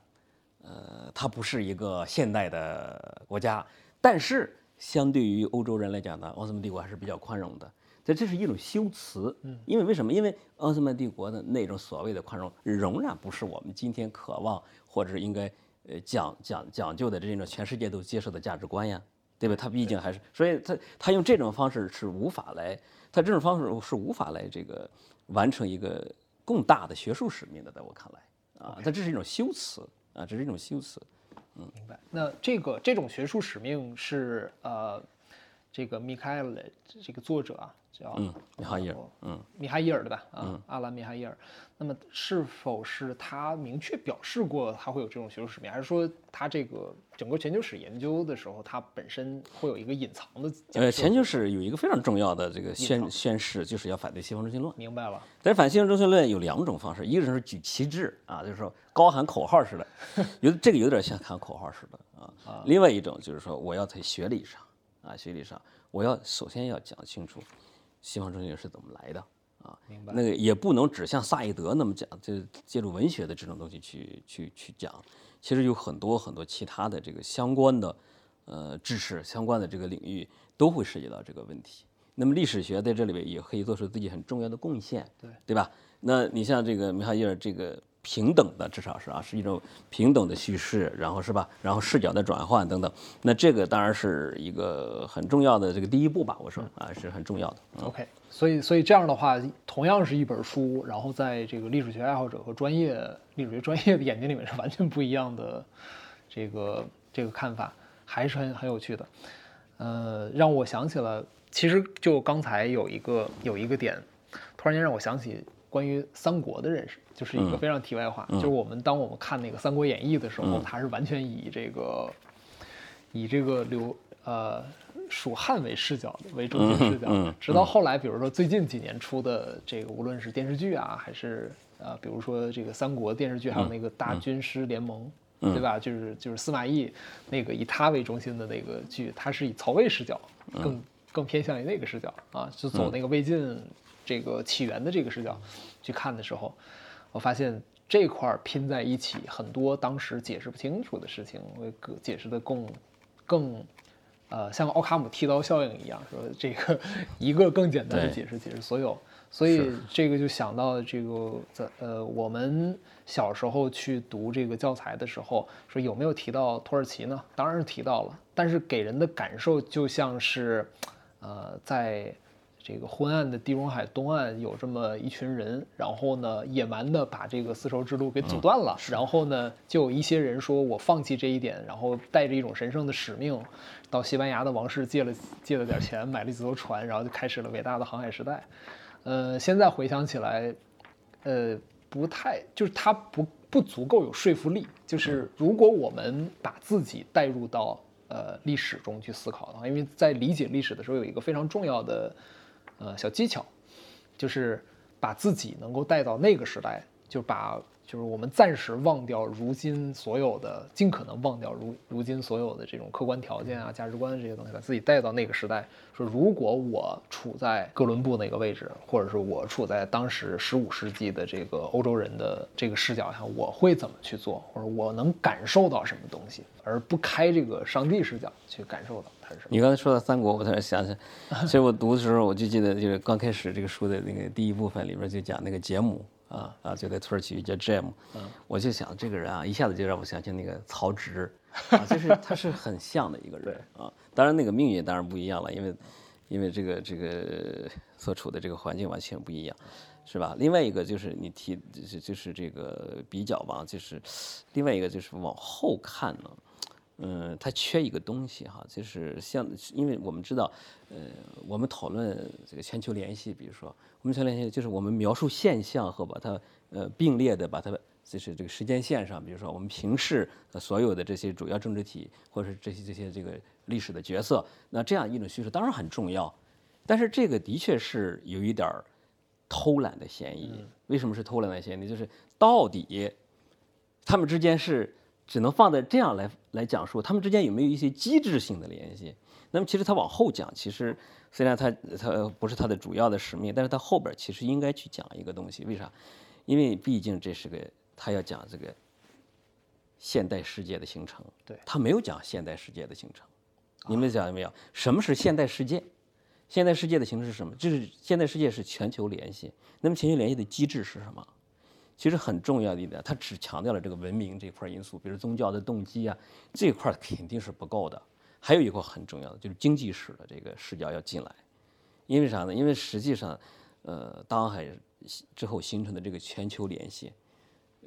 呃，它不是一个现代的国家，但是相对于欧洲人来讲呢，奥斯曼帝国还是比较宽容的。这这是一种修辞，因为为什么？因为奥斯曼帝国的那种所谓的宽容，仍然不是我们今天渴望或者是应该呃讲讲讲究的这种全世界都接受的价值观呀，对吧？他毕竟还是，所以他他用这种方式是无法来，他这种方式是无法来这个完成一个更大的学术使命的，在我看来，啊，他这是一种修辞啊，这是一种修辞，嗯，明白。那这个这种学术使命是呃。这个米开尔这个作者啊，叫米哈伊尔，嗯，米哈伊尔对吧？啊，阿兰米哈伊尔。那么是否是他明确表示过他会有这种学术使命，还是说他这个整个全球史研究的时候，他本身会有一个隐藏的？呃，全球史有一个非常重要的这个宣宣誓，就是要反对西方中心论。明白了。但是反西方中心论有两种方式，一个是举旗帜啊，就是说高喊口号似的，有这个有点像喊口号似的 [laughs] 啊。另外一种就是说我要在学理上。啊，学历上，我要首先要讲清楚西方哲学是怎么来的啊，明白？那个也不能只像萨义德那么讲，就借助文学的这种东西去去去讲。其实有很多很多其他的这个相关的呃知识，相关的这个领域都会涉及到这个问题。那么历史学在这里边也可以做出自己很重要的贡献，对对吧？那你像这个米哈伊尔这个。平等的，至少是啊，是一种平等的叙事，然后是吧？然后视角的转换等等，那这个当然是一个很重要的这个第一步吧。我说啊，是很重要的。OK，所以所以这样的话，同样是一本书，然后在这个历史学爱好者和专业历史学专业的眼睛里面是完全不一样的这个这个看法，还是很很有趣的。呃，让我想起了，其实就刚才有一个有一个点，突然间让我想起关于三国的认识。就是一个非常题外话，就是我们当我们看那个《三国演义》的时候，它是完全以这个以这个刘呃蜀汉为视角的为中心视角，直到后来，比如说最近几年出的这个，无论是电视剧啊，还是呃，比如说这个三国电视剧，还有那个大军师联盟，对吧？就是就是司马懿那个以他为中心的那个剧，它是以曹魏视角，更更偏向于那个视角啊，就走那个魏晋这个起源的这个视角去看的时候。我发现这块拼在一起，很多当时解释不清楚的事情，会解释的更更，呃，像奥卡姆剃刀效应一样，说这个一个更简单的解释，解释所有所以这个就想到这个在呃，我们小时候去读这个教材的时候，说有没有提到土耳其呢？当然是提到了，但是给人的感受就像是，呃，在。这个昏暗的地中海东岸有这么一群人，然后呢，野蛮的把这个丝绸之路给阻断了。然后呢，就有一些人说我放弃这一点，然后带着一种神圣的使命，到西班牙的王室借了借了点钱，买了几艘船，然后就开始了伟大的航海时代。呃，现在回想起来，呃，不太就是它不不足够有说服力。就是如果我们把自己带入到呃历史中去思考的话，因为在理解历史的时候有一个非常重要的。呃，小技巧，就是把自己能够带到那个时代，就把就是我们暂时忘掉如今所有的，尽可能忘掉如如今所有的这种客观条件啊、价值观这些东西，把自己带到那个时代。说如果我处在哥伦布那个位置，或者是我处在当时十五世纪的这个欧洲人的这个视角下，我会怎么去做，或者我能感受到什么东西，而不开这个上帝视角去感受到它是什么。你刚才说到三国，我突然想起来，其实我读的时候，我就记得，就是刚开始这个书的那个第一部分里边就讲那个杰姆啊啊，就在土耳其叫 Jam，我就想这个人啊，一下子就让我想起那个曹植，[laughs] 啊，就是他是很像的一个人啊。当然那个命运当然不一样了，因为因为这个这个所处的这个环境完全不一样，是吧？另外一个就是你提就是就是这个比较吧，就是另外一个就是往后看呢。嗯，它缺一个东西哈，就是像，因为我们知道，呃，我们讨论这个全球联系，比如说，我们全球联系就是我们描述现象和把它呃并列的把它就是这个时间线上，比如说我们平视所有的这些主要政治体或者是这些这些这个历史的角色，那这样一种叙述当然很重要，但是这个的确是有一点偷懒的嫌疑。为什么是偷懒的嫌疑？就是到底他们之间是。只能放在这样来来讲述，他们之间有没有一些机制性的联系？那么其实他往后讲，其实虽然他他不是他的主要的使命，但是他后边其实应该去讲一个东西。为啥？因为毕竟这是个他要讲这个现代世界的形成。对，他没有讲现代世界的形成。你们讲没有？什么是现代世界？现代世界的形成是什么？就是现代世界是全球联系。那么全球联系的机制是什么？其实很重要的一点，它只强调了这个文明这块因素，比如宗教的动机啊，这块肯定是不够的。还有一块很重要的，就是经济史的这个视角要进来。因为啥呢？因为实际上，呃，大航海之后形成的这个全球联系，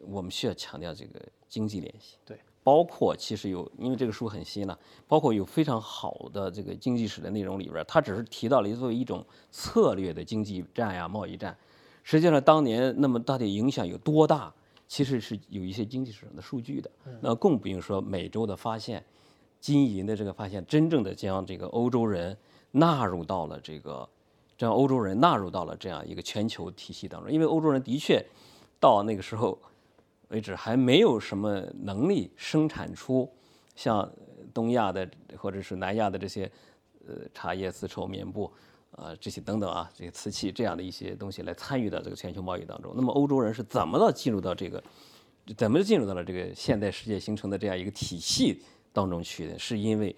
我们需要强调这个经济联系。对，包括其实有，因为这个书很新了，包括有非常好的这个经济史的内容里边，它只是提到了作为一种策略的经济战呀、贸易战。实际上，当年那么到底影响有多大？其实是有一些经济史上的数据的。那更不用说美洲的发现，金银的这个发现，真正的将这个欧洲人纳入到了这个，将欧洲人纳入到了这样一个全球体系当中。因为欧洲人的确到那个时候为止还没有什么能力生产出像东亚的或者是南亚的这些呃茶叶、丝绸、棉布。啊，这些等等啊，这些瓷器这样的一些东西来参与到这个全球贸易当中。那么欧洲人是怎么的进入到这个，怎么进入到了这个现代世界形成的这样一个体系当中去的？是因为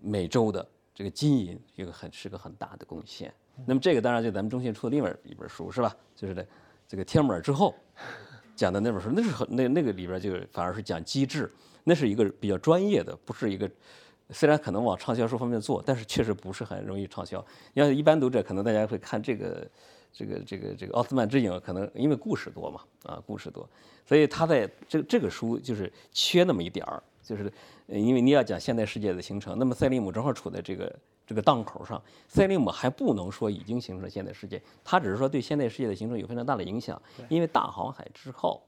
美洲的这个金银一个很是个很大的贡献。那么这个当然就咱们中信出的另外一本书是吧？就是这这个天母尔之后讲的那本书，那是很那那个里边就反而是讲机制，那是一个比较专业的，不是一个。虽然可能往畅销书方面做，但是确实不是很容易畅销。你要是一般读者，可能大家会看这个，这个，这个，这个《奥斯曼之影》，可能因为故事多嘛，啊，故事多，所以他在这这个书就是缺那么一点儿，就是因为你要讲现代世界的形成，那么塞利姆正好处在这个这个档口上。塞利姆还不能说已经形成现代世界，他只是说对现代世界的形成有非常大的影响，因为大航海之后。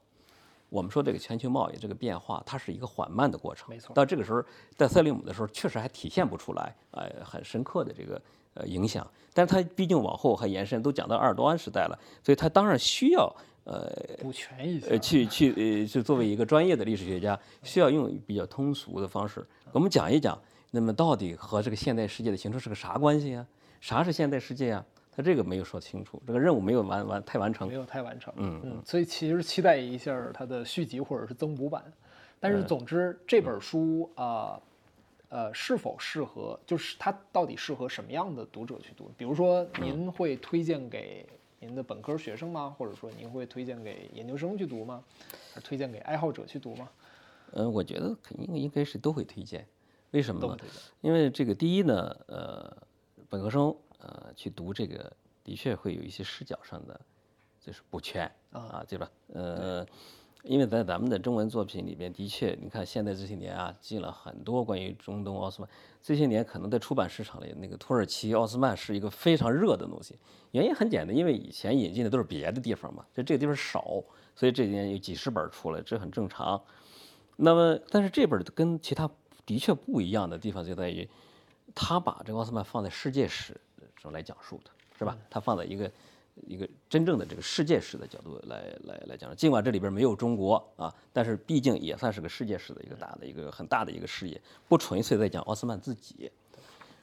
我们说这个全球贸易这个变化，它是一个缓慢的过程。没错。到这个时候，在塞利姆的时候，确实还体现不出来，呃，很深刻的这个呃影响。但是它毕竟往后还延伸，都讲到鄂尔多安时代了，所以它当然需要呃补全一下，呃，去去呃，就作为一个专业的历史学家，需要用比较通俗的方式，我们讲一讲，那么到底和这个现代世界的形成是个啥关系啊？啥是现代世界啊？他这个没有说清楚，这个任务没有完完太完成，没有太完成。嗯嗯，所以其实期待一下它的续集或者是增补版。但是总之这本书啊，呃，是否适合，就是它到底适合什么样的读者去读？比如说，您会推荐给您的本科学生吗？或者说，您会推荐给研究生去读吗？还是推荐给爱好者去读吗？嗯，我觉得肯定应该是都会推荐。为什么呢？因为这个第一呢，呃，本科生呃去读这个，的确会有一些视角上的就是不全啊，对吧？呃，因为在咱们的中文作品里边，的确，你看现在这些年啊，进了很多关于中东奥斯曼。这些年可能在出版市场里，那个土耳其奥斯曼是一个非常热的东西。原因很简单，因为以前引进的都是别的地方嘛，就这个地方少，所以这几年有几十本出来，这很正常。那么，但是这本跟其他的确不一样的地方就在于，他把这个奥斯曼放在世界史中来讲述的，是吧？他放在一个一个真正的这个世界史的角度来来来讲，尽管这里边没有中国啊，但是毕竟也算是个世界史的一个大的一个很大的一个视野，不纯粹在讲奥斯曼自己，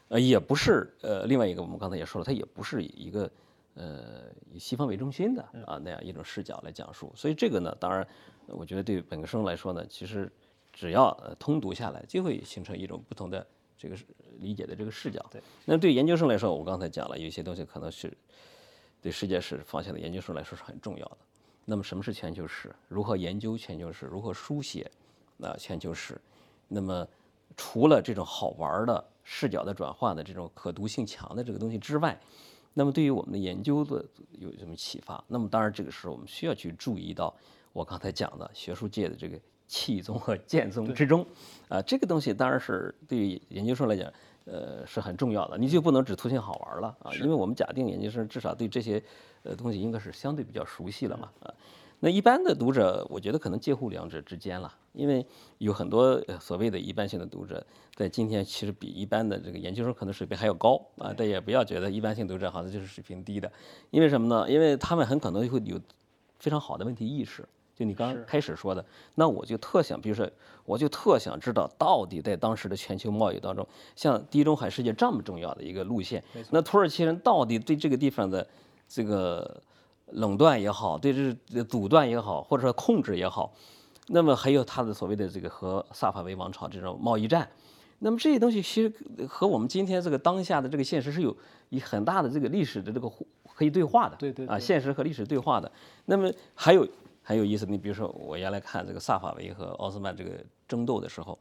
呃，也不是呃另外一个我们刚才也说了，它也不是以一个呃以西方为中心的啊那样一种视角来讲述，所以这个呢，当然我觉得对本科生来说呢，其实只要呃通读下来，就会形成一种不同的这个理解的这个视角。对，那对研究生来说，我刚才讲了，有些东西可能是。对世界史方向的研究生来说是很重要的。那么，什么是全球史？如何研究全球史？如何书写啊全球史？那么，除了这种好玩的视角的转换的这种可读性强的这个东西之外，那么对于我们的研究的有什么启发？那么，当然这个时候我们需要去注意到我刚才讲的学术界的这个气宗和剑宗之中啊，这个东西当然是对于研究生来讲。呃，是很重要的，你就不能只图性好玩了啊！因为我们假定研究生至少对这些呃东西应该是相对比较熟悉了嘛啊。那一般的读者，我觉得可能介乎两者之间了，因为有很多所谓的一般性的读者，在今天其实比一般的这个研究生可能水平还要高啊。但也不要觉得一般性读者好像就是水平低的，因为什么呢？因为他们很可能会有非常好的问题意识。就你刚开始说的，那我就特想，比如说，我就特想知道，到底在当时的全球贸易当中，像地中海世界这么重要的一个路线，那土耳其人到底对这个地方的这个垄断也好，对这阻断也好，或者说控制也好，那么还有他的所谓的这个和萨法维王朝这种贸易战，那么这些东西其实和我们今天这个当下的这个现实是有一很大的这个历史的这个可以对话的，对对啊，现实和历史对话的。那么还有。很有意思，你比如说，我原来看这个萨法维和奥斯曼这个争斗的时候，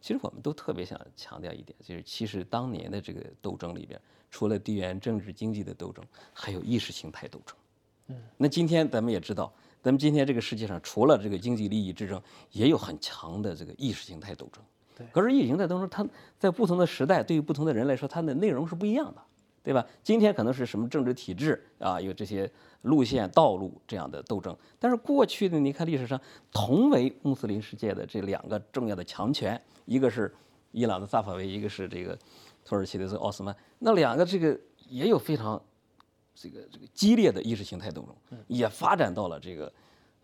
其实我们都特别想强调一点，就是其实当年的这个斗争里边，除了地缘政治经济的斗争，还有意识形态斗争。嗯，那今天咱们也知道，咱们今天这个世界上，除了这个经济利益之争，也有很强的这个意识形态斗争。对，可是意识形态斗争，它在不同的时代，对于不同的人来说，它的内容是不一样的，对吧？今天可能是什么政治体制啊，有这些。路线、道路这样的斗争，但是过去的？你看历史上同为穆斯林世界的这两个重要的强权，一个是伊朗的萨法维，一个是这个土耳其的这个奥斯曼，那两个这个也有非常这个这个激烈的意识形态斗争，也发展到了这个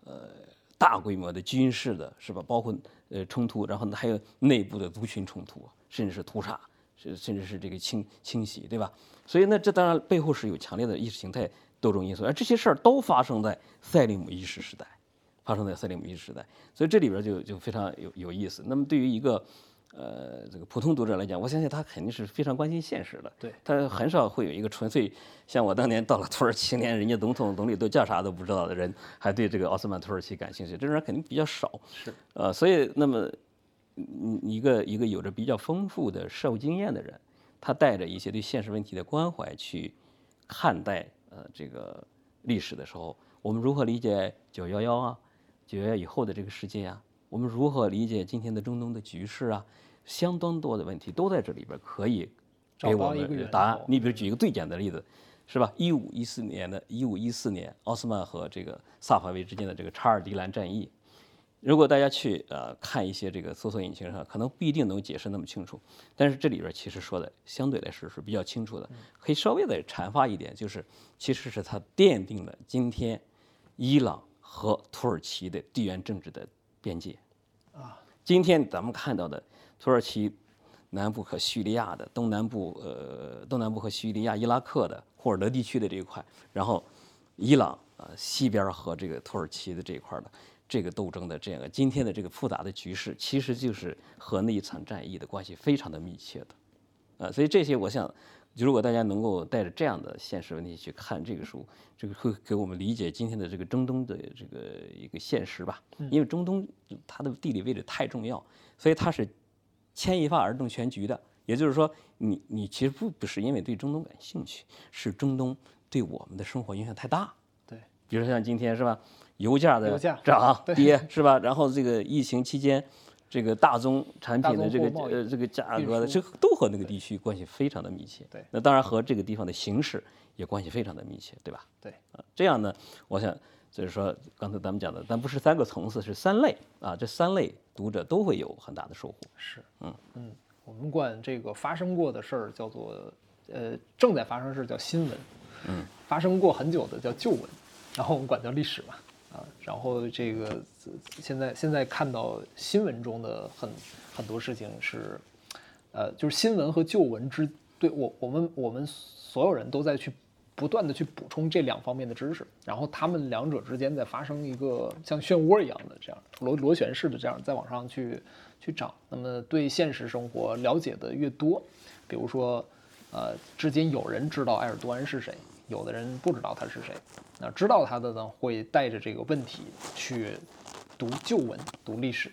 呃大规模的军事的是吧？包括呃冲突，然后呢还有内部的族群冲突，甚至是屠杀，甚甚至是这个清清洗，对吧？所以呢，这当然背后是有强烈的意识形态。斗争因素，而这些事儿都发生在塞利姆一世时代，发生在塞利姆一世时代，所以这里边就就非常有有意思。那么对于一个呃这个普通读者来讲，我相信他肯定是非常关心现实的，对他很少会有一个纯粹像我当年到了土耳其，连人家总统总理都叫啥都不知道的人，还对这个奥斯曼土耳其感兴趣，这种人肯定比较少。是，呃，所以那么一个一个有着比较丰富的社会经验的人，他带着一些对现实问题的关怀去看待。呃，这个历史的时候，我们如何理解九幺幺啊？九幺幺以后的这个世界啊？我们如何理解今天的中东的局势啊？相当多的问题都在这里边可以给我们答案。你比如举一个最简单的例子，是吧？一五一四年的一五一四年，奥斯曼和这个萨法维之间的这个查尔迪兰战役。如果大家去呃看一些这个搜索引擎上，可能不一定能解释那么清楚，但是这里边其实说的相对来说是比较清楚的，可以稍微的阐发一点，就是其实是它奠定了今天伊朗和土耳其的地缘政治的边界啊。今天咱们看到的土耳其南部和叙利亚的东南部，呃东南部和叙利亚、伊拉克的库尔德地区的这一块，然后伊朗呃西边和这个土耳其的这一块的。这个斗争的这样个今天的这个复杂的局势，其实就是和那一场战役的关系非常的密切的，啊，所以这些我想，如果大家能够带着这样的现实问题去看这个书，这个会给我们理解今天的这个中东的这个一个现实吧。因为中东它的地理位置太重要，所以它是牵一发而动全局的。也就是说，你你其实不不是因为对中东感兴趣，是中东对我们的生活影响太大。对，比如说像今天是吧，油价的涨跌是吧？然后这个疫情期间，这个大宗产品的这个呃这个价格的，这都和那个地区关系非常的密切。对那当然和这个地方的形势也关系非常的密切，对吧？对，啊，这样呢，我想就是说刚才咱们讲的，但不是三个层次，是三类啊，这三类读者都会有很大的收获。是，嗯嗯，我们管这个发生过的事儿叫做，呃，正在发生事儿叫新闻，嗯，发生过很久的叫旧闻，然后我们管叫历史嘛，啊，然后这个现在现在看到新闻中的很很多事情是，呃，就是新闻和旧闻之对我我们我们所有人都在去不断的去补充这两方面的知识，然后他们两者之间在发生一个像漩涡一样的这样螺螺旋式的这样再往上去去涨。那么对现实生活了解的越多，比如说，呃，至今有人知道埃尔多安是谁，有的人不知道他是谁。那知道他的呢，会带着这个问题去读旧文、读历史，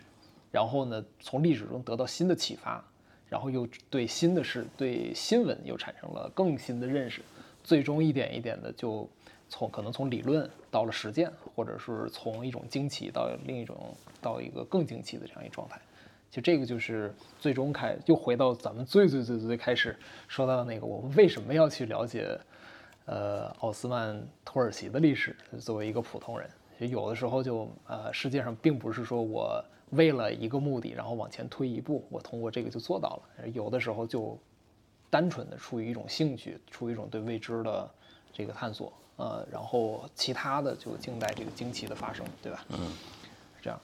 然后呢，从历史中得到新的启发，然后又对新的事、对新闻又产生了更新的认识，最终一点一点的就从可能从理论到了实践，或者是从一种惊奇到另一种到一个更惊奇的这样一个状态。就这个就是最终开又回到咱们最最最最开始说到的那个，我们为什么要去了解，呃，奥斯曼土耳其的历史？作为一个普通人，就有的时候就呃，世界上并不是说我为了一个目的，然后往前推一步，我通过这个就做到了。有的时候就单纯的出于一种兴趣，出于一种对未知的这个探索，呃，然后其他的就静待这个惊奇的发生，对吧？嗯，是这样。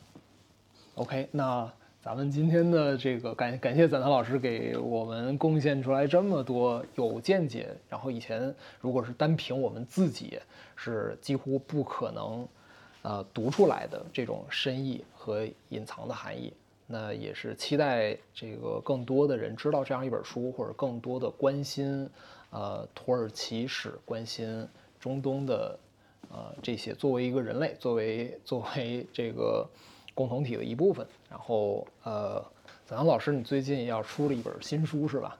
OK，那咱们今天的这个感感谢赞涛老师给我们贡献出来这么多有见解，然后以前如果是单凭我们自己是几乎不可能，呃读出来的这种深意和隐藏的含义，那也是期待这个更多的人知道这样一本书，或者更多的关心，呃土耳其史，关心中东的，呃这些作为一个人类，作为作为这个。共同体的一部分。然后，呃，子阳老师，你最近要出了一本新书是吧？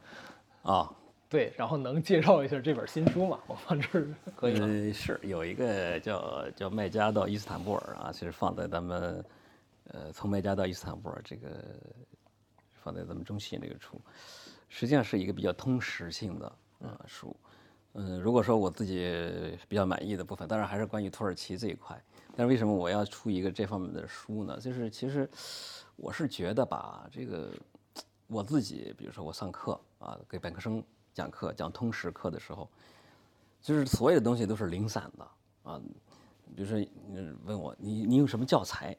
啊，对，然后能介绍一下这本新书吗？[laughs] 我放这儿可以吗？呃，是有一个叫叫麦加到伊斯坦布尔啊，其实放在咱们呃从麦加到伊斯坦布尔这个放在咱们中信这个出，实际上是一个比较通识性的啊书。嗯，如果说我自己比较满意的部分，当然还是关于土耳其这一块。但是为什么我要出一个这方面的书呢？就是其实我是觉得吧，这个我自己，比如说我上课啊，给本科生讲课讲通识课的时候，就是所有的东西都是零散的啊。比如说你问我你你有什么教材？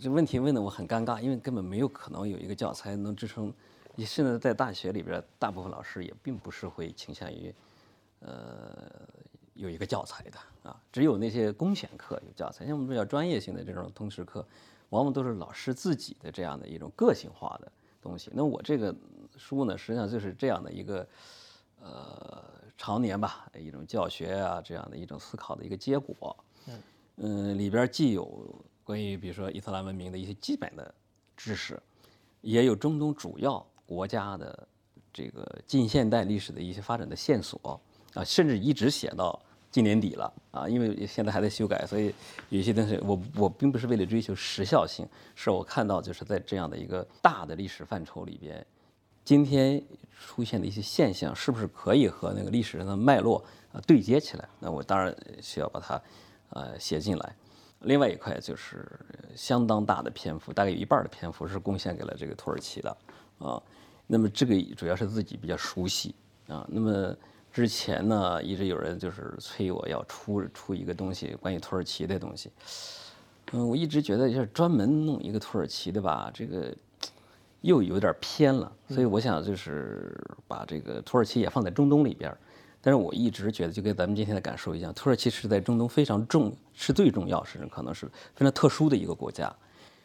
这问题问的我很尴尬，因为根本没有可能有一个教材能支撑。你现在在大学里边，大部分老师也并不是会倾向于呃。有一个教材的啊，只有那些公选课有教材，像我们比较专业性的这种通识课，往往都是老师自己的这样的一种个性化的东西。那我这个书呢，实际上就是这样的一个呃常年吧一种教学啊这样的一种思考的一个结果。嗯，里边既有关于比如说伊斯兰文明的一些基本的知识，也有中东主要国家的这个近现代历史的一些发展的线索。啊，甚至一直写到今年底了啊，因为现在还在修改，所以有些东西我我并不是为了追求时效性，是我看到就是在这样的一个大的历史范畴里边，今天出现的一些现象是不是可以和那个历史上的脉络啊对接起来？那我当然需要把它呃写进来。另外一块就是相当大的篇幅，大概有一半的篇幅是贡献给了这个土耳其的啊。那么这个主要是自己比较熟悉啊，那么。之前呢，一直有人就是催我要出出一个东西，关于土耳其的东西。嗯，我一直觉得就是专门弄一个土耳其的吧，这个又有点偏了。所以我想就是把这个土耳其也放在中东里边，但是我一直觉得，就跟咱们今天的感受一样，土耳其是在中东非常重，是最重要，甚至可能是非常特殊的一个国家。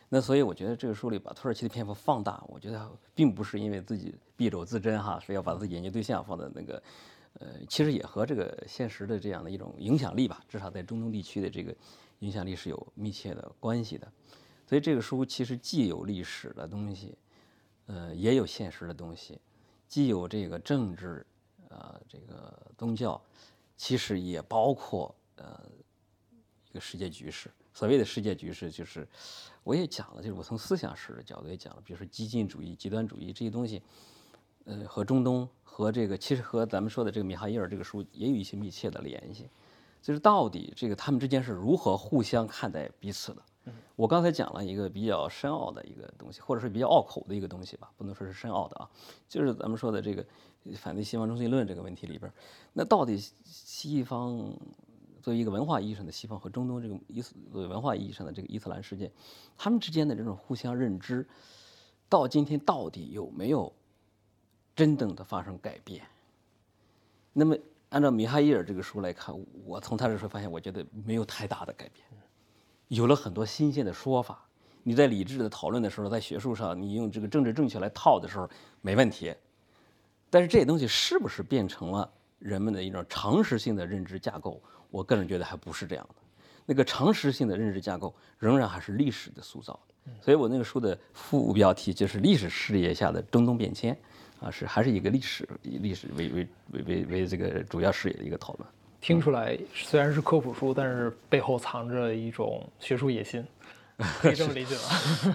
那所以我觉得这个书里把土耳其的篇幅放大，我觉得并不是因为自己敝帚自珍哈，是要把自己研究对象放在那个，呃，其实也和这个现实的这样的一种影响力吧，至少在中东地区的这个影响力是有密切的关系的。所以这个书其实既有历史的东西，呃，也有现实的东西，既有这个政治。呃，这个宗教其实也包括呃一个世界局势。所谓的世界局势，就是我也讲了，就是我从思想史的角度也讲了，比如说激进主义、极端主义这些东西，呃，和中东和这个其实和咱们说的这个米哈伊尔这个书也有一些密切的联系。就是到底这个他们之间是如何互相看待彼此的？我刚才讲了一个比较深奥的一个东西，或者是比较拗口的一个东西吧，不能说是深奥的啊，就是咱们说的这个。反对西方中心论这个问题里边，那到底西方作为一个文化意义上的西方和中东这个伊斯作为文化意义上的这个伊斯兰世界，他们之间的这种互相认知，到今天到底有没有真正的发生改变？那么按照米哈伊尔这个书来看，我从他这书发现，我觉得没有太大的改变，有了很多新鲜的说法。你在理智的讨论的时候，在学术上你用这个政治正确来套的时候，没问题。但是这些东西是不是变成了人们的一种常识性的认知架构？我个人觉得还不是这样的。那个常识性的认知架构仍然还是历史的塑造。所以我那个书的副标题就是“历史视野下的中东变迁”，啊，是还是一个历史以历史为为为为为这个主要视野的一个讨论。听出来虽然是科普书，但是背后藏着一种学术野心，[laughs] 可以这么理解吗？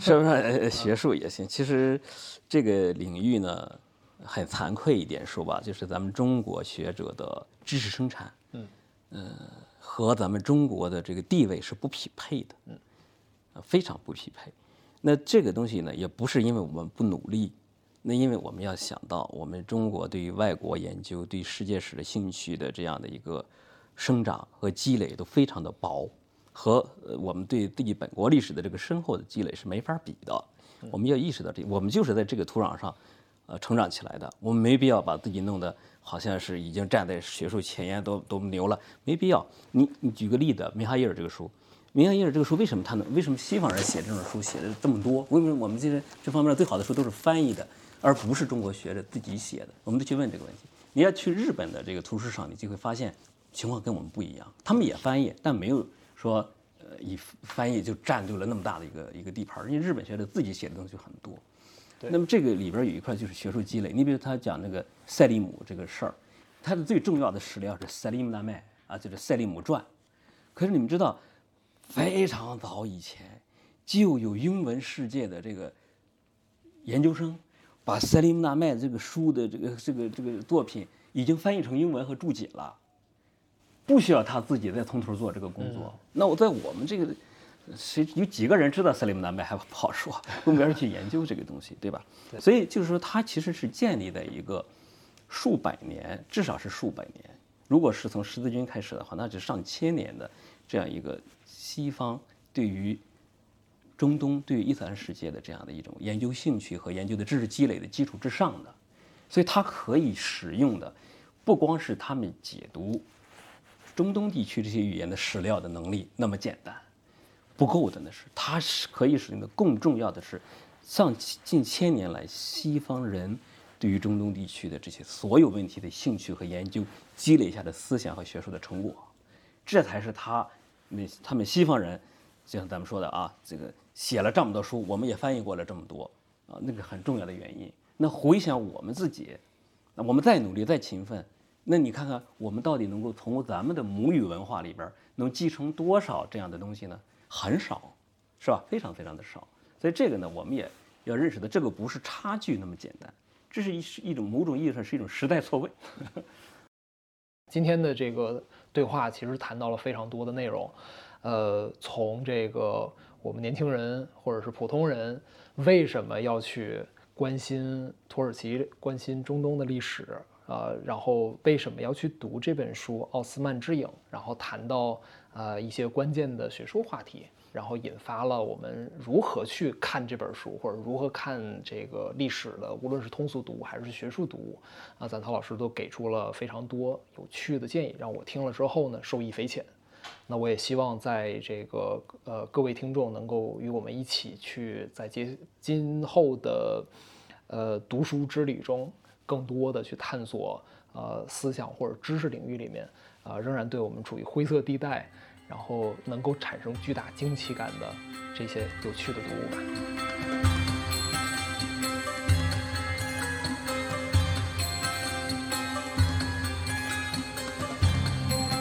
是不是 [laughs] 学术野心？其实这个领域呢。很惭愧一点说吧，就是咱们中国学者的知识生产，嗯，呃，和咱们中国的这个地位是不匹配的，嗯，非常不匹配。那这个东西呢，也不是因为我们不努力，那因为我们要想到，我们中国对于外国研究、对世界史的兴趣的这样的一个生长和积累都非常的薄，和我们对自己本国历史的这个深厚的积累是没法比的。我们要意识到这，我们就是在这个土壤上。呃，成长起来的，我们没必要把自己弄得好像是已经站在学术前沿，都都牛了，没必要。你你举个例子，米哈伊尔这个书，米哈伊尔这个书为什么他能？为什么西方人写这种书写的这么多？为什么我们这些这方面最好的书都是翻译的，而不是中国学者自己写的？我们得去问这个问题。你要去日本的这个图书上，你就会发现情况跟我们不一样。他们也翻译，但没有说呃以翻译就占据了那么大的一个一个地盘。因为日本学者自己写的东西很多。那么这个里边有一块就是学术积累。你比如他讲那个赛利姆这个事儿，他的最重要的史料是《赛利姆纳麦》啊，就是《赛利姆传》。可是你们知道，非常早以前就有英文世界的这个研究生，把《赛利姆纳麦》这个书的这个这个这个作品已经翻译成英文和注解了，不需要他自己再从头做这个工作。那我在我们这个。谁有几个人知道塞利姆南麦还不好说，用别人去研究这个东西，对吧？所以就是说，它其实是建立在一个数百年，至少是数百年。如果是从十字军开始的话，那就上千年的这样一个西方对于中东、对于伊斯兰世界的这样的一种研究兴趣和研究的知识积累的基础之上的。所以它可以使用的不光是他们解读中东地区这些语言的史料的能力那么简单。不够的那是，它是可以使用的。更重要的是，上近千年来西方人对于中东地区的这些所有问题的兴趣和研究积累下的思想和学术的成果，这才是他那他们西方人，就像咱们说的啊，这个写了这么多书，我们也翻译过了这么多啊，那个很重要的原因。那回想我们自己，那我们再努力再勤奋，那你看看我们到底能够从咱们的母语文化里边能继承多少这样的东西呢？很少，是吧？非常非常的少，所以这个呢，我们也要认识的，这个不是差距那么简单，这是一是一种某种意义上是一种时代错位。[laughs] 今天的这个对话其实谈到了非常多的内容，呃，从这个我们年轻人或者是普通人为什么要去关心土耳其、关心中东的历史啊，然后为什么要去读这本书《奥斯曼之影》，然后谈到。呃，一些关键的学术话题，然后引发了我们如何去看这本书，或者如何看这个历史的，无论是通俗读还是学术读物，啊，赞涛老师都给出了非常多有趣的建议，让我听了之后呢，受益匪浅。那我也希望在这个呃各位听众能够与我们一起去在今今后的呃读书之旅中，更多的去探索呃思想或者知识领域里面啊仍然对我们处于灰色地带。然后能够产生巨大惊奇感的这些有趣的读物吧。